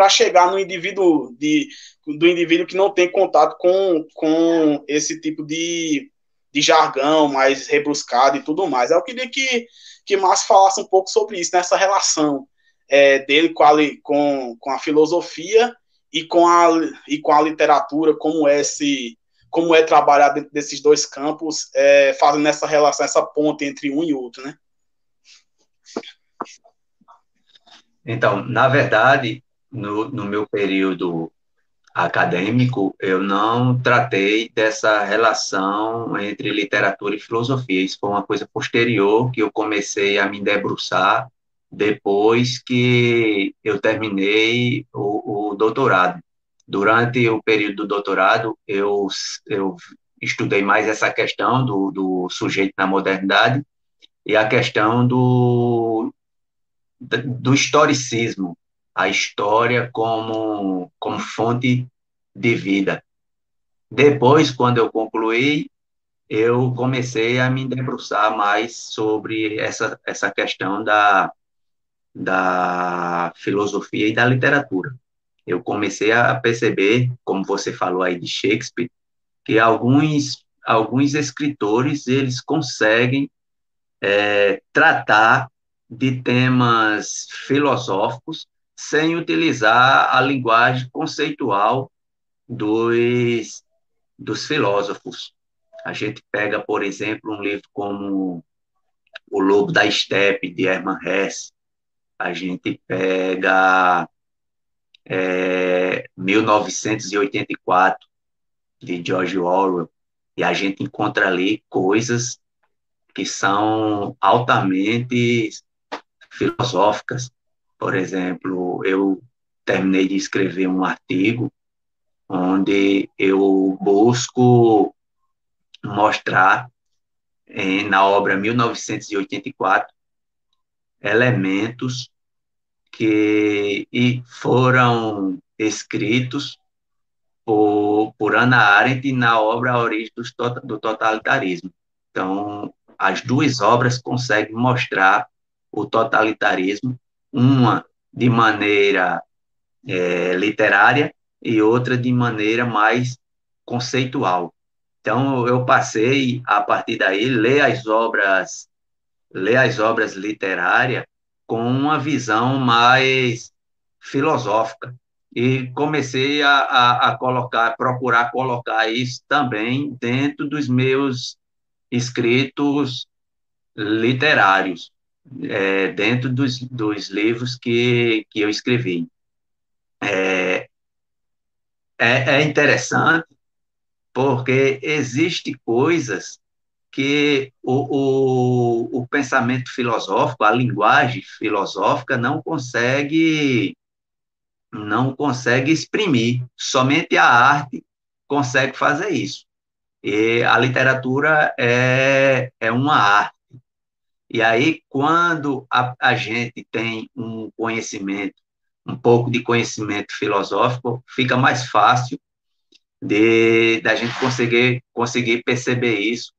A: para chegar no indivíduo de, do indivíduo que não tem contato com, com esse tipo de, de jargão mais rebruscado e tudo mais. Eu queria que, que Márcio falasse um pouco sobre isso, nessa relação é, dele com a, com, com a filosofia e com a, e com a literatura, como é, esse, como é trabalhar dentro desses dois campos, é, fazendo essa relação, essa ponte entre um e outro, né?
C: Então, na verdade, no, no meu período acadêmico, eu não tratei dessa relação entre literatura e filosofia. Isso foi uma coisa posterior que eu comecei a me debruçar depois que eu terminei o, o doutorado. Durante o período do doutorado, eu, eu estudei mais essa questão do, do sujeito na modernidade e a questão do, do historicismo, a história como, como fonte de vida. Depois, quando eu concluí, eu comecei a me debruçar mais sobre essa, essa questão da, da filosofia e da literatura. Eu comecei a perceber, como você falou aí de Shakespeare, que alguns, alguns escritores eles conseguem é, tratar de temas filosóficos sem utilizar a linguagem conceitual dos, dos filósofos. A gente pega, por exemplo, um livro como O Lobo da Steppe, de Hermann Hesse. A gente pega é, 1984, de George Orwell, e a gente encontra ali coisas que são altamente filosóficas, por exemplo, eu terminei de escrever um artigo onde eu busco mostrar em, na obra 1984 elementos que foram escritos por, por Ana Arendt na obra A Origem do, do Totalitarismo. Então, as duas obras conseguem mostrar o totalitarismo uma de maneira é, literária e outra de maneira mais conceitual. Então eu passei a partir daí ler as obras, ler as obras literárias com uma visão mais filosófica e comecei a, a, a colocar, procurar colocar isso também dentro dos meus escritos literários é, dentro dos, dos livros que, que eu escrevi. É, é, é interessante porque existe coisas que o, o, o, pensamento filosófico, a linguagem filosófica não consegue não consegue exprimir. Somente a arte consegue fazer isso. E a literatura é, é uma arte. E aí, quando a, a gente tem um conhecimento, um pouco de conhecimento filosófico, fica mais fácil de da gente conseguir conseguir perceber isso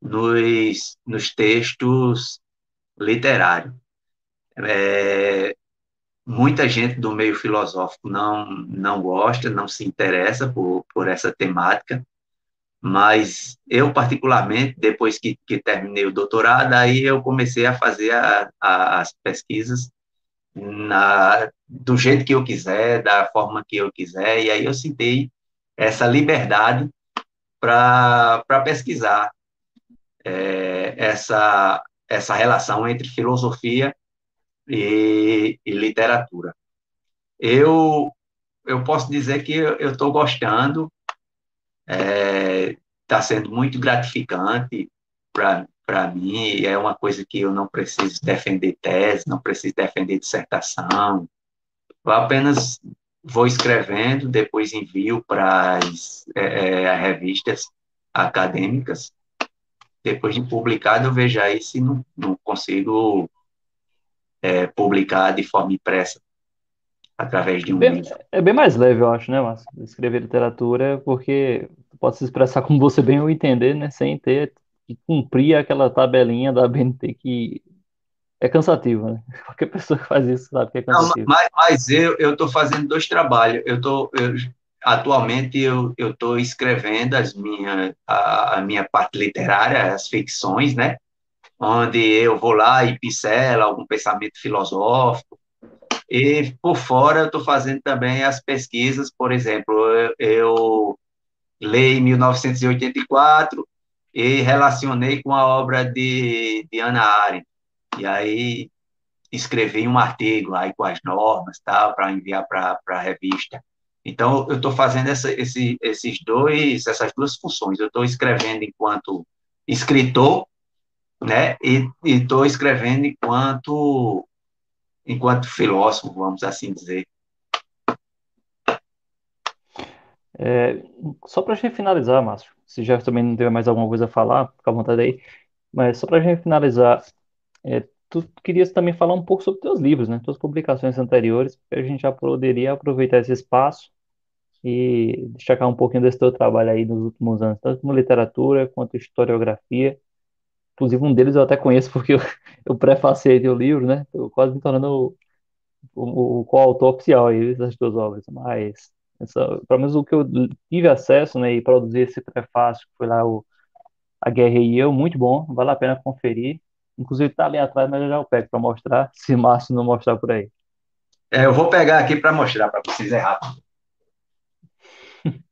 C: nos, nos textos literários. É, muita gente do meio filosófico não não gosta, não se interessa por, por essa temática, mas eu, particularmente, depois que, que terminei o doutorado, aí eu comecei a fazer a, a, as pesquisas na, do jeito que eu quiser, da forma que eu quiser, e aí eu sentei essa liberdade para pesquisar é, essa, essa relação entre filosofia e, e literatura. Eu, eu posso dizer que eu estou gostando, está é, tá sendo muito gratificante para mim, é uma coisa que eu não preciso defender tese, não preciso defender dissertação, eu apenas vou escrevendo, depois envio para as é, é, revistas acadêmicas. Depois de publicado, eu vejo aí se não, não consigo é, publicar de forma impressa através de um
B: bem, É bem mais leve, eu acho, né, Márcio? Escrever literatura, porque pode se expressar como você bem o entender, né? Sem ter que cumprir aquela tabelinha da BNT que é cansativo, né? Qualquer pessoa que faz isso sabe que é cansativo.
C: Não, mas, mas eu estou fazendo dois trabalhos. Eu tô, eu, atualmente eu estou escrevendo as minha, a, a, minha parte literária, as ficções, né? Onde eu vou lá e pincelo algum pensamento filosófico. E por fora eu estou fazendo também as pesquisas, por exemplo, eu, eu leio 1984 e relacionei com a obra de, de Ana Arendt. E aí escrevi um artigo aí com as normas, tal, para enviar para a revista. Então, eu estou fazendo essa, esse, esses dois, essas duas funções. Eu estou escrevendo enquanto escritor, né, e estou escrevendo enquanto, enquanto filósofo, vamos assim dizer.
B: É, só para a gente finalizar, Márcio, se já também não tiver mais alguma coisa a falar, fica à vontade aí, mas só para a gente finalizar, é, tu querias também falar um pouco sobre teus livros, né, tuas publicações anteriores, a gente já poderia aproveitar esse espaço e destacar um pouquinho desse teu trabalho aí nos últimos anos, tanto como literatura quanto historiografia. Inclusive, um deles eu até conheço porque eu, eu prefacei o livro, né? Estou quase me tornando o, coautor oficial aí das duas obras. Mas, essa, pelo menos o que eu tive acesso, né, e produzir esse prefácio, que foi lá o A Guerra e Eu, muito bom, vale a pena conferir. Inclusive, está ali atrás, mas eu já o pego para mostrar, se Márcio não mostrar por aí.
C: É, eu vou pegar aqui para mostrar para vocês, é rápido.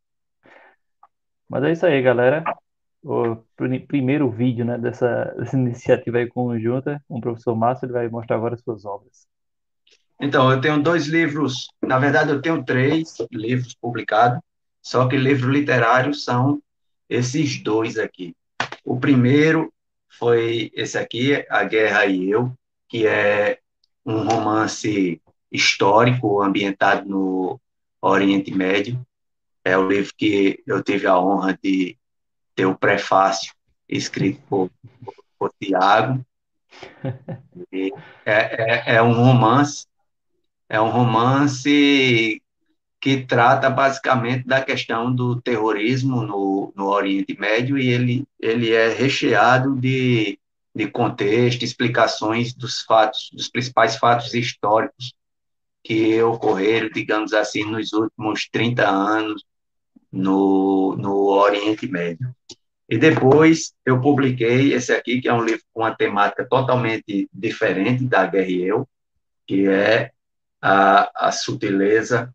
B: Mas é isso aí, galera. O primeiro vídeo, né, dessa, dessa iniciativa aí conjunta com o professor Márcio, ele vai mostrar agora as suas obras.
C: Então, eu tenho dois livros, na verdade, eu tenho três livros publicados, só que livros literários são esses dois aqui. O primeiro foi esse aqui, A Guerra e Eu, que é um romance histórico ambientado no Oriente Médio, é o livro que eu tive a honra de ter o prefácio escrito por, por Tiago. É, é, é um romance, é um romance que trata basicamente da questão do terrorismo no, no Oriente Médio e ele, ele é recheado de, de contexto, explicações dos fatos, dos principais fatos históricos que ocorreram, digamos assim, nos últimos 30 anos no, no Oriente Médio. E depois eu publiquei esse aqui, que é um livro com uma temática totalmente diferente da Guerra e Eu, que é a, a Sutileza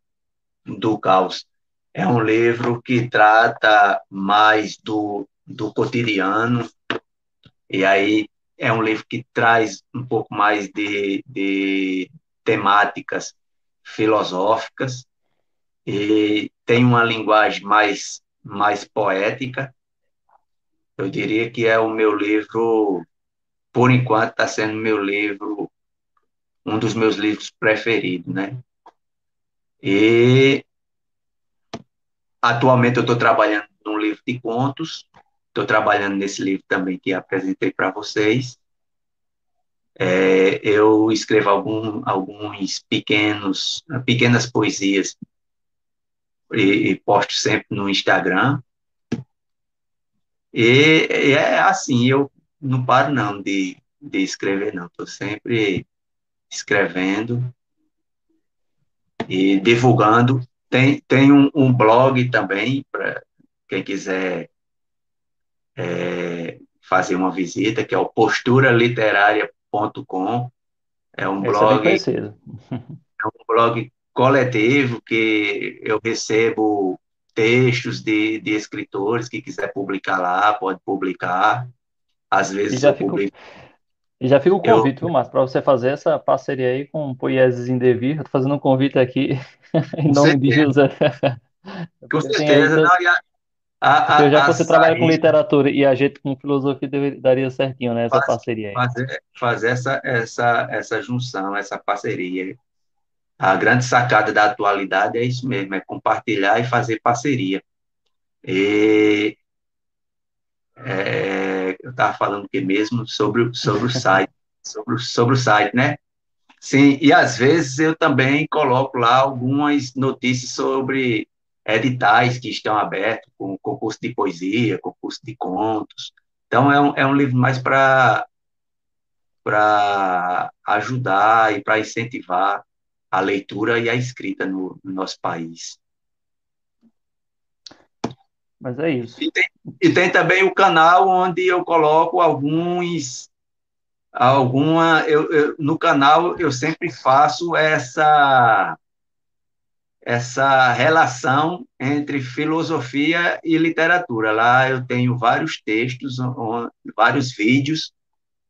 C: do Caos. É um livro que trata mais do, do cotidiano, e aí é um livro que traz um pouco mais de, de temáticas filosóficas, e tem uma linguagem mais, mais poética. Eu diria que é o meu livro, por enquanto, está sendo meu livro, um dos meus livros preferidos, né? E atualmente eu estou trabalhando num livro de contos, estou trabalhando nesse livro também que apresentei para vocês. É, eu escrevo algum, alguns pequenos, pequenas poesias e, e posto sempre no Instagram. E, e, é assim, eu não paro não de, de escrever, não. Estou sempre escrevendo e divulgando. Tem, tem um, um blog também, para quem quiser é, fazer uma visita, que é o posturaliteraria.com. É um Esse blog. É, é um blog coletivo que eu recebo textos de, de escritores que quiser publicar lá, pode publicar. Às vezes
B: já eu fico, publico. E já fica o convite, eu, viu, Márcio, para você fazer essa parceria aí com o Poieses em Devir. Estou fazendo um convite aqui em nome certeza. de José.
C: Com certeza. Não,
B: a, a, já que você trabalha com literatura e a gente com filosofia daria certinho, né? Essa parceria aí.
C: Fazer, fazer essa, essa, essa junção, essa parceria. A grande sacada da atualidade é isso mesmo, é compartilhar e fazer parceria. E É, eu estava falando o que mesmo sobre, sobre o site, sobre, sobre o site, né? Sim, e às vezes eu também coloco lá algumas notícias sobre editais que estão abertos, com concurso de poesia, concurso de contos. Então, é um, é um livro mais para ajudar e para incentivar a leitura e a escrita no, no nosso país.
B: Mas é isso.
C: E tem, e tem, também o canal onde eu coloco alguns. Alguma. Eu, eu, no canal eu sempre faço essa essa relação entre filosofia e literatura. Lá eu tenho vários textos, vários vídeos,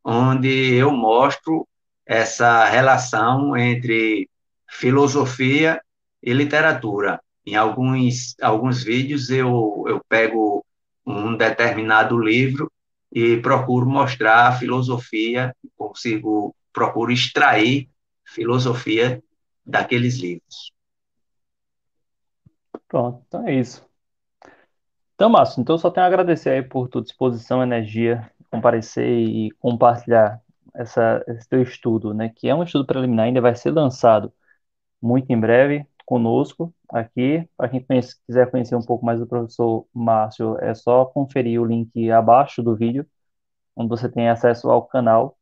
C: onde eu mostro essa relação entre filosofia e literatura. Em alguns, alguns vídeos eu, eu pego um determinado livro e procuro mostrar a filosofia, consigo, procuro extrair filosofia daqueles livros.
B: Pronto, então é isso. Então, Márcio, então só tenho a agradecer aí por tua disposição, energia, comparecer e compartilhar essa, esse teu estudo, né? Que é um estudo preliminar, ainda vai ser lançado muito em breve conosco aqui. Para quem conhece, quiser conhecer um pouco mais do professor Márcio, é só conferir o link abaixo do vídeo, onde você tem acesso ao canal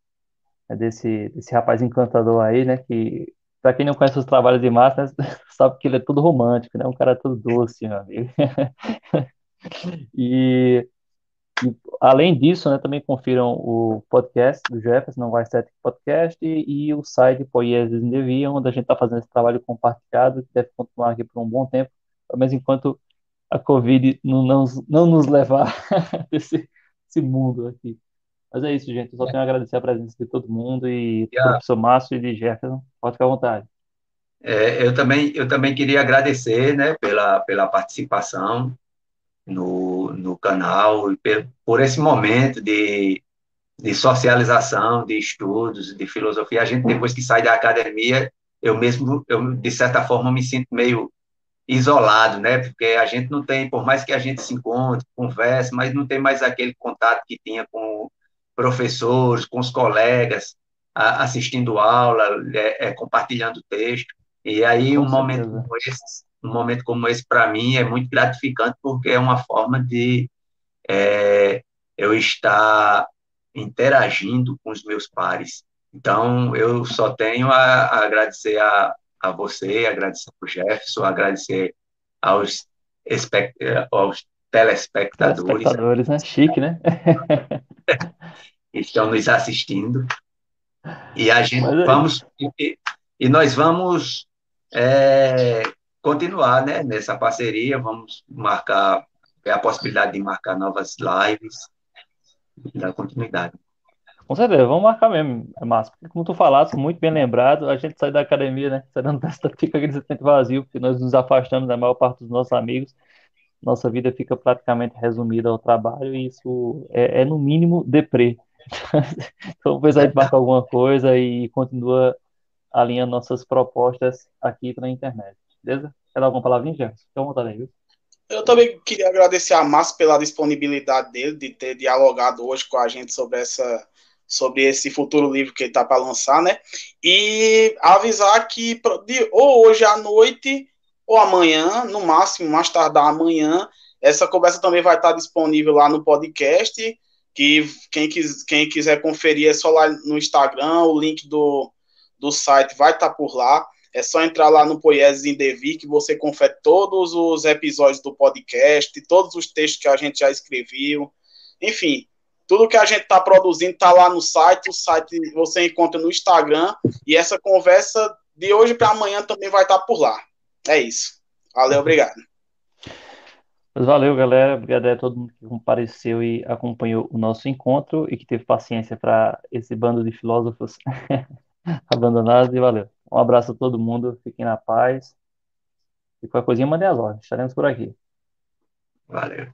B: é desse, desse rapaz encantador aí, né? Que para quem não conhece os trabalhos de Márcio, né, sabe que ele é tudo romântico, né? Um cara todo doce, meu amigo. e, e, além disso, né, também confiram o podcast do Jefferson, não vai ser podcast, e, e o site Poieses in Devia, onde a gente está fazendo esse trabalho compartilhado, que deve continuar aqui por um bom tempo, mas enquanto a Covid não, não, não nos levar desse, desse mundo aqui. Mas é isso, gente. Eu só tenho a agradecer a presença de todo mundo e do professor Márcio e de Jefferson. Pode ficar à vontade.
C: É, eu, também, eu também queria agradecer né, pela, pela participação no, no canal e por, por esse momento de, de socialização, de estudos, de filosofia. A gente, depois que sai da academia, eu mesmo, eu, de certa forma, me sinto meio isolado, né? Porque a gente não tem, por mais que a gente se encontre, converse, mas não tem mais aquele contato que tinha com professores, com os colegas, a, assistindo aula, é, é, compartilhando texto. E aí, com um momento como esse, um momento como esse, para mim, é muito gratificante, porque é uma forma de é, eu estar interagindo com os meus pares. Então, eu só tenho a, a agradecer a, a você, agradecer ao Jefferson, agradecer aos, aos telespectadores.
B: Telespectadores, né? Chique, né?
C: estão nos assistindo. E a gente é vamos e, e, nós vamos é, continuar né, nessa parceria, vamos marcar é a possibilidade de marcar novas lives e dar continuidade.
B: Com certeza, vamos marcar mesmo, massa. Como tu falaste, muito bem lembrado, a gente sai da academia, né? Sai da festa, fica aquele sentimento vazio, porque nós nos afastamos da maior parte dos nossos amigos nossa vida fica praticamente resumida ao trabalho e isso é, é no mínimo deprê. então, depois a gente marca alguma coisa e continua alinhando nossas propostas aqui na internet. Beleza? Quer dar alguma palavrinha, Jefferson? Fica à vontade aí, viu?
A: Eu também queria agradecer a Márcio pela disponibilidade dele de ter dialogado hoje com a gente sobre essa sobre esse futuro livro que ele está para lançar, né? E avisar que ou hoje à noite ou amanhã, no máximo, mais tardar amanhã. Essa conversa também vai estar disponível lá no podcast, que quem, quis, quem quiser conferir é só lá no Instagram, o link do, do site vai estar por lá. É só entrar lá no Poieses em Devi que você confere todos os episódios do podcast, todos os textos que a gente já escreveu. Enfim, tudo que a gente está produzindo está lá no site. O site você encontra no Instagram. E essa conversa de hoje para amanhã também vai estar por lá. É isso. Valeu, obrigado.
B: Mas valeu, galera. Obrigado a todo mundo que compareceu e acompanhou o nosso encontro e que teve paciência para esse bando de filósofos abandonados. E valeu. Um abraço a todo mundo. Fiquem na paz. E qualquer coisinha, mandem as ordens. Estaremos por aqui.
C: Valeu.